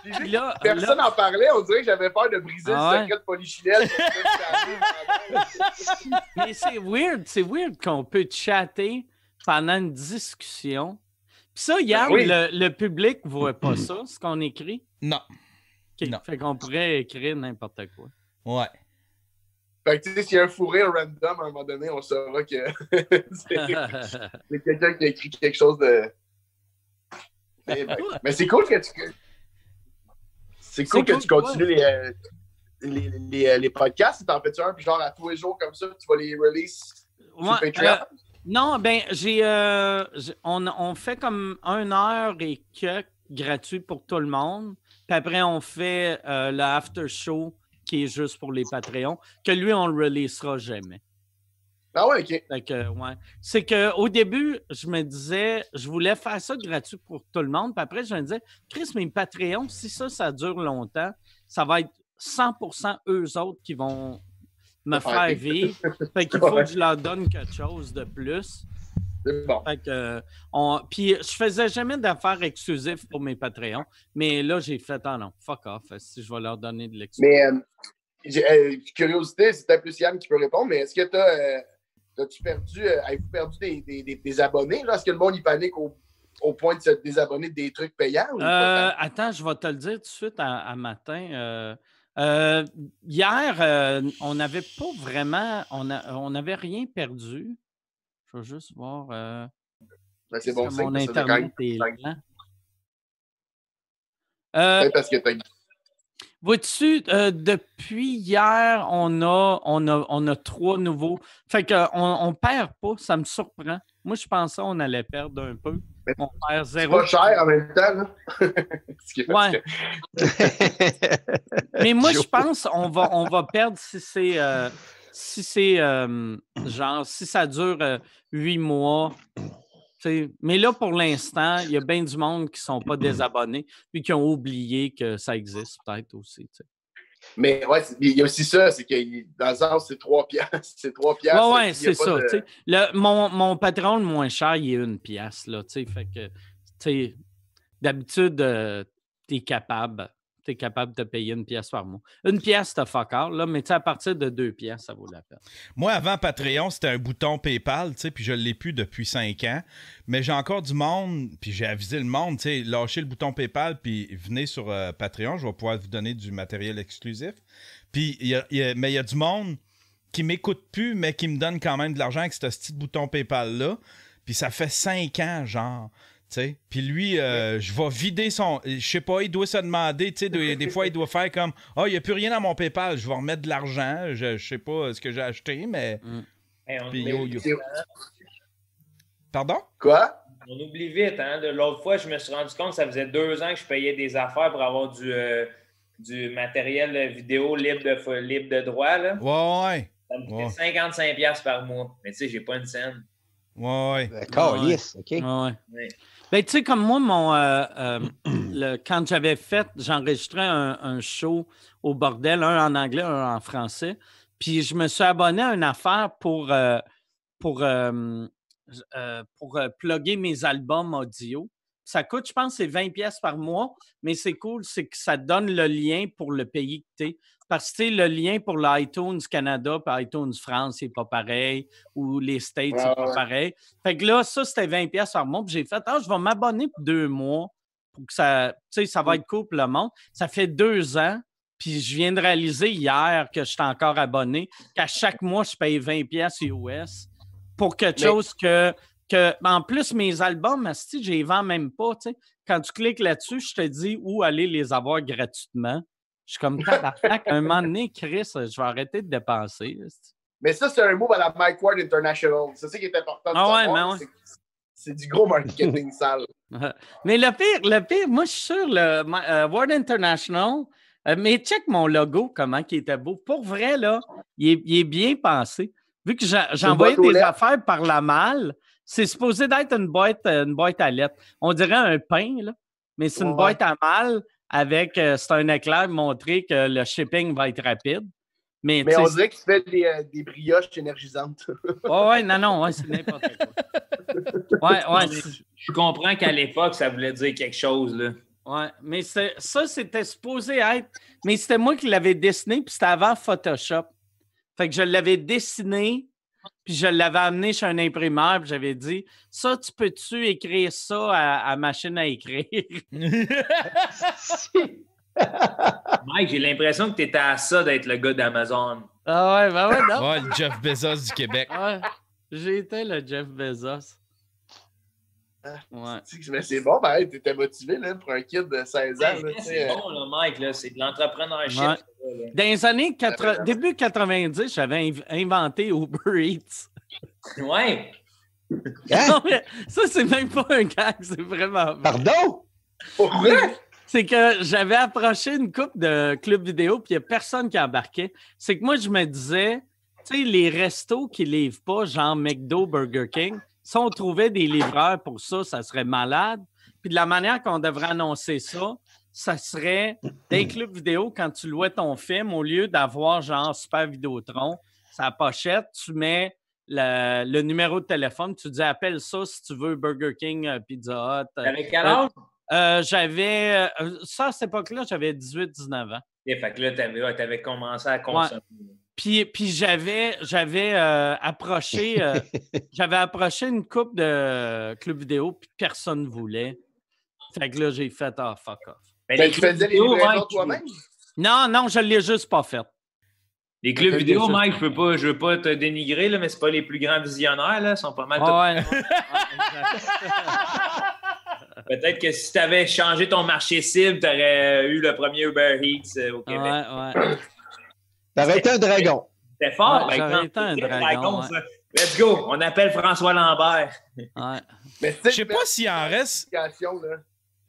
Puis là, Personne là- n'en parlait, on dirait que j'avais peur de briser Ah le ouais? secret de Polichinelle. mais c'est weird, c'est weird qu'on peut chatter pendant une discussion. Puis ça, Yann, Oui. le, le public ne voit pas ça, ce qu'on écrit? Non. Non. Fait qu'on pourrait écrire n'importe quoi. Ouais. Fait que tu sais, s'il y a un fourré random, à un moment donné, on saura que c'est quelqu'un qui a écrit quelque chose de. Mais, ben, mais c'est cool que tu. C'est cool que tu continues les, euh, les, les, euh, les podcasts. T'en fais-tu un, puis genre à tous les jours comme ça, tu vas les release Ouais, sur Patreon? euh, non, ben, j'ai, euh, j'ai- on, on fait comme une heure et que gratuit pour tout le monde. Puis après, on fait euh, le after show qui est juste pour les Patreons, que lui, on le releasera jamais. Ah ouais, ok. Fait que, ouais. C'est qu'au début, je me disais, je voulais faire ça gratuit pour tout le monde. Puis après, je me disais, Chris, mes Patreons, si ça, ça dure longtemps, ça va être 100% eux autres qui vont me faire vivre. Fait qu'il faut Ouais. que je leur donne quelque chose de plus. C'est bon. Fait que, euh, on... Puis je faisais jamais d'affaires exclusives pour mes Patreons. Mais là, j'ai fait, ah non, fuck off, si je vais leur donner de l'exclusif. Mais euh, euh, curiosité, c'est peut-être plus Yann qui peut répondre, mais est-ce que tu as. As-tu perdu, euh, avez-vous perdu des, des, des, des abonnés? Est-ce que le monde y panique au, au point de se désabonner de des trucs payants? Ou Euh, attends, je vais te le dire tout de suite à, à matin. Euh, euh, hier, euh, on n'avait pas vraiment, on n'avait rien perdu. Je vais juste voir. euh, Ben, c'est bon signe, mon Internet est lent? Euh, Peut-être parce que t'as Vois-tu, euh, depuis hier, on a, on, a, on a trois nouveaux. Fait qu'on on perd pas, ça me surprend. Moi, je pensais qu'on allait perdre un peu. Mais On perd c'est zéro. pas cher en même temps. Là. Ouais. que- Mais moi, je pense qu'on va, on va perdre si c'est euh, si c'est euh, genre si ça dure euh, huit mois. Mais là, pour l'instant, il y a bien du monde qui ne sont pas désabonnés puis qui ont oublié que ça existe peut-être aussi. Mais ouais, il y a aussi ça, c'est que dans le sens, c'est 3 piastres. C'est 3 piastres. Ouais, c'est ça. de-. Le- mon, mon patron le moins cher, il est une pièce. Là, tu sais. fait que, tu sais, d'habitude, euh, tu es capable. Tu es capable de payer une pièce par mois. Une pièce, t'as fuck all, là, mais à partir de deux pièces, ça vaut la peine. Moi, avant Patreon, c'était un bouton PayPal, puis je l'ai plus depuis 5 ans. Mais j'ai encore du monde, puis j'ai avisé le monde, tu lâchez le bouton PayPal, puis venez sur euh, Patreon, je vais pouvoir vous donner du matériel exclusif. Puis, y a- mais il y a du monde qui m'écoute plus, mais qui me donne quand même de l'argent avec ce petit bouton PayPal-là. Puis ça fait 5 ans, genre. Puis lui, euh, je vais vider son. Je sais pas, il doit se demander, tu sais, des, fois, il doit faire comme Ah, il n'y a plus rien dans mon PayPal, je vais remettre de l'argent. Je, je sais pas ce que j'ai acheté, mais. Hey, on, Puis yo, yo. C'est- Pardon? Quoi? on oublie vite. Hein? De l'autre fois, je me suis rendu compte que ça faisait deux ans que je payais des affaires pour avoir du, euh, du matériel vidéo libre de, libre de droit. Là. Ouais, ouais. Ça me coûtait Ouais. 55$ par mois. Mais tu sais, j'ai pas une scène. Ouais, ouais. Ben, Calisse, OK. Ouais, ouais. Ben, tu sais, comme moi, mon, euh, euh, le- quand j'avais fait, j'enregistrais un, un show au bordel, un en anglais, un en français. Puis je me suis abonné à une affaire pour, euh, pour, euh, euh, pour plugger mes albums audio. Ça coûte, je pense, c'est 20 pièces par mois, mais c'est cool, c'est que ça donne le lien pour le pays que tu es. Parce que le lien pour l'iTunes Canada et iTunes France, c'est pas pareil, ou les States, c'est pas ouais. pareil. Fait que là, ça, c'était 20 pièces par mois. Puis j'ai fait, ah, je vais m'abonner pour deux mois pour que ça, tu sais, ça va être cool pour le monde. Ça fait deux ans. Puis je viens de réaliser hier que je suis encore abonné, qu'à chaque mois, je paye 20 pièces US pour quelque Mais- chose que, que. En plus, mes albums, asti, je les vends même pas. tu sais. Quand tu cliques là-dessus, je te dis où aller les avoir gratuitement. Je suis comme tabarnak. un moment donné, Chris, je vais arrêter de dépenser. Mais ça, c'est un move à la Mike Ward International. C'est ça qui est important de Ah ouais, mais ouais. c'est du gros marketing sale. Mais le pire, le pire, moi, je suis sûr, le euh, World International, euh, mais check mon logo, comment il était beau. Pour vrai, là, il est, il est bien pensé. Vu que j'envoyais des affaires par la malle, c'est supposé d'être une boîte, euh, une boîte à lettres. On dirait un pain, là, mais c'est une Ouais. boîte à malle avec, euh, c'est un éclair montrer que le shipping va être rapide. Mais, on dirait qu'il fait des, euh, des brioches énergisantes. ouais, ouais, non, non, ouais, c'est n'importe quoi. Ouais, ouais, Je comprends qu'à l'époque, ça voulait dire quelque chose. Là. Ouais, mais ça, c'était supposé être. Mais c'était moi qui l'avais dessiné, puis c'était avant Photoshop. Fait que je l'avais dessiné, puis je l'avais amené chez un imprimeur, puis j'avais dit Ça, tu peux-tu écrire ça à, à machine à écrire? Mike, j'ai l'impression que tu étais à ça d'être le gars d'Amazon. ah ouais, ben ouais, non. Ouais, le Jeff Bezos du Québec. Ouais, j'ai été le Jeff Bezos. Ouais. Mais c'est bon, ben, hey, t'étais motivé là, pour un kid de 16 ans. tu C'est euh, bon, là, Mike. là, C'est de l'entrepreneurship. Ouais. Dans les années 80, début 90, j'avais inv- inventé Uber Eats. Ouais. Hein? Non, mais ça, c'est même pas un gag, c'est vraiment vrai. Pardon? Pour vrai? C'est que j'avais approché une coupe de club vidéo, puis il n'y a personne qui embarquait. C'est que moi, je me disais, tu sais, les restos qui ne livrent pas, genre McDo, Burger King, si on trouvait des livreurs pour ça, ça serait malade. Puis de la manière qu'on devrait annoncer ça, ça serait des clubs vidéo, quand tu louais ton film, au lieu d'avoir genre Super Vidéotron, sa pochette, tu mets le, le numéro de téléphone, tu dis appelle ça si tu veux Burger King, euh, Pizza Hut. euh, Avec quel âge? euh, j'avais. ça, à cette époque-là, j'avais 18-19 ans. Ok, fait que là, t'avais, ouais, t'avais commencé à consommer. Puis, puis j'avais, j'avais euh, approché, euh, j'avais approché une coupe de club vidéo, puis personne ne voulait. Fait que là, j'ai fait ah fuck off. Mais Ben, les tu clubs faisais les vidéo, livraisons Mike, toi-même? Non, non, je ne l'ai juste pas fait. Les clubs Ok, vidéo. Mike, je peux pas, je veux pas te dénigrer, là, mais c'est pas les plus grands visionnaires, là. Ils sont pas mal Ah ouais, non. Peut-être que si tu avais changé ton marché cible, tu aurais eu le premier Uber Eats euh, au Ouais, Québec. ouais. T'aurais été un dragon. C'était fort, Ouais, par j'aurais exemple. été un dragon. Let's go! On appelle François Lambert. ouais. Je sais, sais pas s'il en reste.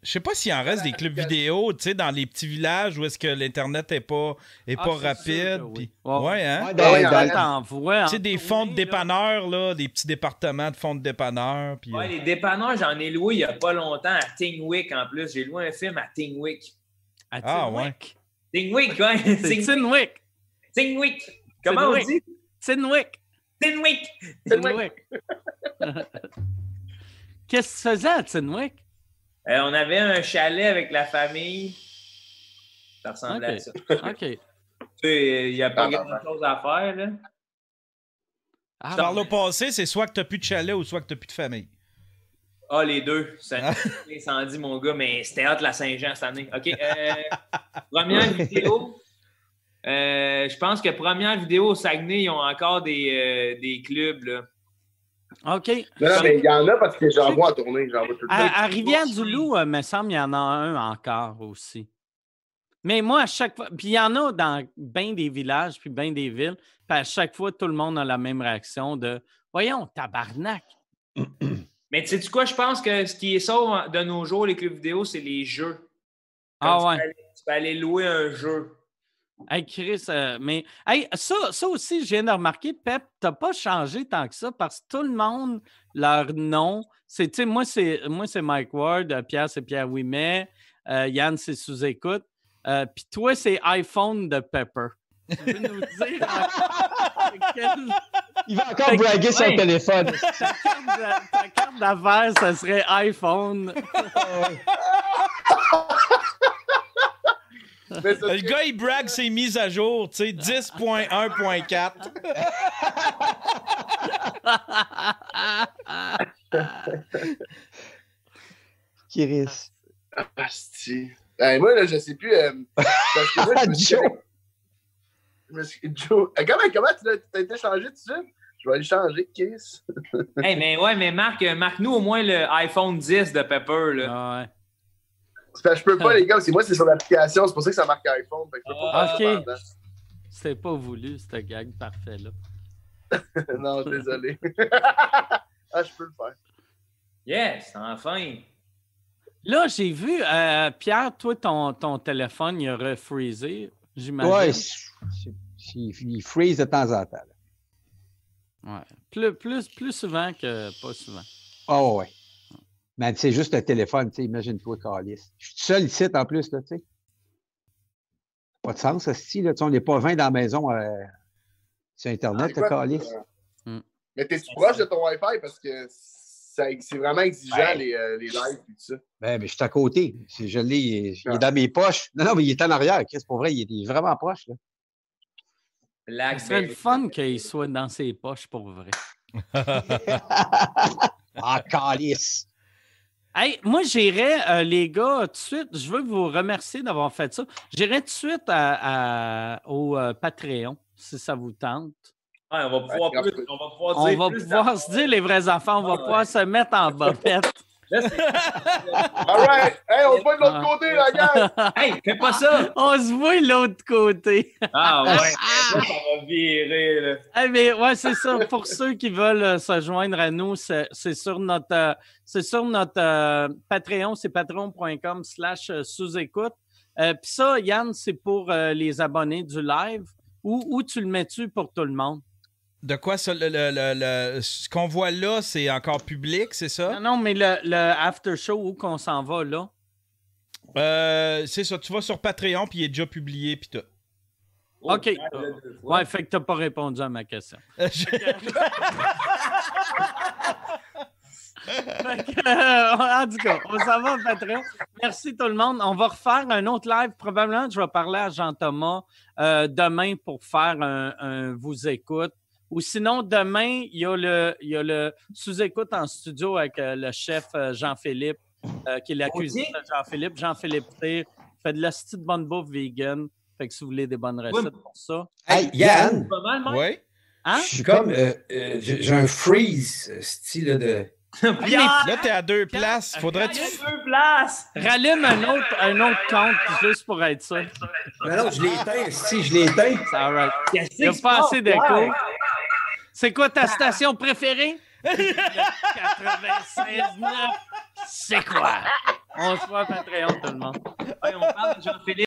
Je sais pas s'il en reste des clubs vidéo, tu sais, dans les petits villages où est-ce que l'internet est pas est Ah, pas sûr rapide. que oui. puis- Ouais, ouais. Ouais, hein? Ouais, Ah ouais, Tu sais, des fonds de dépanneurs, là, des petits départements de fonds de dépanneurs. Puis, Ouais, euh, les dépanneurs, j'en ai loué il n'y a pas longtemps à Tingwick en plus. J'ai loué un film à Tingwick. À Ah, Tinwick. Tingwick, ouais. C'est Tinwick. Tingwick. Comment on Tinwick. dit? Tinwick. Tingwick. Tinwick. Qu'est-ce que tu faisais à Tinwick? Euh, on avait un chalet avec la famille. Ça ressemblait à ça. OK. Tu sais, il n'y a pas grand-chose à faire, là. Ah, Par le passé, c'est soit que t'as plus de chalet ou soit que t'as plus de famille. Ah, les deux. Ça Ah. incendie, mon gars, mais c'était hâte la Saint-Jean cette année. OK. euh, première vidéo. Euh, je pense que première vidéo au Saguenay, ils ont encore des, euh, des clubs. Là. OK. Non, non, mais il y en a parce que j'en vois en tournée. J'en vois tout le temps. À, à Rivière-du-Loup, euh, me semble, il y en a un encore aussi. Mais moi, à chaque fois, puis il y en a dans bien des villages, puis bien des villes, puis à chaque fois, tout le monde a la même réaction de Voyons, tabarnak. Mais tu sais quoi, je pense que ce qui est ça de nos jours, les clubs vidéo, c'est les jeux. Ah tu ouais. peux aller- Tu peux aller louer un jeu. Hey, Chris, euh, mais hey, ça, ça aussi, je viens de remarquer, Pep, t'as pas changé tant que ça parce que tout le monde, leur nom, c'est, tu sais, moi, c'est, moi, c'est Mike Ward, euh, Pierre, c'est Pierre Ouimet, euh, Yann, c'est sous-écoute, euh, puis toi, c'est iPhone de Pepper. Tu veux nous dire quel- Il va encore Fait que- braguer sur ouais. téléphone. ta carte d'a- ta carte d'affaires, ça serait iPhone. Le gars, il brague ses mises à jour, tu sais, 10.1.4. Chris. Asti. Hey, moi, là, je sais plus. euh, parce que moi, je me suis- Joe. Euh, Comment, comment tu l'as- t'as été changé tout de suite? Je vais aller changer, Kiss. Hey, mais ouais, mais Marc, euh, marque-nous au moins le iPhone 10 de Pepper. Là. Ah ouais. Je peux pas, les gars, parce que moi, c'est sur l'application. C'est pour ça que ça marque iPhone. Fait que je peux pas Ah, faire ok. C'était pas voulu, ce gag parfait-là. non, désolé. ah, je peux le faire. Yes, enfin. Là, j'ai vu, euh, Pierre, toi, ton, ton téléphone, il a refreezé, j'imagine. C'est- il freeze de temps en temps. là. Ouais. Plus, plus, plus souvent que pas souvent. Oh, ouais. Mais c'est juste le téléphone, tu sais, imagine-toi, Calis. Je suis tout seul ici, en plus, là, tu sais. Pas de sens, ce style, là. Tu sais, on n'est pas 20 dans la maison euh, sur Internet, C'est quoi, Calis. euh, Hmm. Mais t'es-tu proche de ton Wi-Fi? Parce que ça- c'est vraiment exigeant, Ouais. les, euh, les lives et tout ça. Ben, mais je suis à côté. C'est- Je l'ai, il est- il Ah. est dans mes poches. Non, non, mais il est en arrière. Chris, pour vrai, il est, il est vraiment proche, là. Ce Black serait le fun qu'il soit dans ses poches pour vrai. Ah, Calis! Hey, moi, j'irais, euh, les gars, tout de suite, je veux vous remercier d'avoir fait ça. J'irais tout de suite à- à- au euh, Patreon, si ça vous tente. Ouais, on va pouvoir, Ouais, plus- on va pouvoir On dire va plus pouvoir se dire les vrais enfants, on va ouais. pouvoir se mettre en bobette. All right! Hey, on se voit de l'autre Ah. côté, la gang! hey, fais pas ça! on se voit de l'autre côté. Ah ouais, là, ça va virer. Là. Eh mais ouais, c'est ça. Pour ceux qui veulent euh, se joindre à nous, c'est c'est sur notre, euh, c'est sur notre euh, Patreon, c'est patreon.com slash euh, sous-écoute. Euh, Puis ça, Yann, c'est pour euh, les abonnés du live. Où, où tu le mets-tu pour tout le monde? De quoi ça, le, le- le- le- ce qu'on voit là, c'est encore public, c'est ça? Non, non, mais le, le after show, où qu'on s'en va là? Euh, c'est ça, tu vas sur Patreon, puis il est déjà publié, puis tout. Oh, OK. fois. Ouais, fait que t'as pas répondu à ma question. Euh, je- Fait que, euh, en tout cas, on s'en va Patreon. Merci tout le monde. On va refaire un autre live. Probablement, je vais parler à Jean-Thomas euh, demain pour faire un, un vous écoute. Ou sinon, demain, il y a le, il y a le sous-écoute en studio avec euh, le chef euh, Jean-Philippe, euh, qui est la cuisine de Jean-Philippe. Jean-Philippe Tire fait de la petite bonne bouffe vegan. Fait que si vous voulez des bonnes recettes pour ça. Hey, Yann, Pas mal, ouais. Hein? je suis comme. euh, euh, j'ai un freeze, style de. Pierre, Là, t'es à deux places. Faudrait tu. deux places! Rallume un autre, un autre compte juste pour être sûr. Non, non, je l'ai éteint, si, je l'ai éteint. C'est all right. Il n'y a pas assez d'écho. C'est quoi ta station préférée? Le 96.9. C'est quoi? On se voit à Patreon, tout le monde. On parle de Jean-Philippe.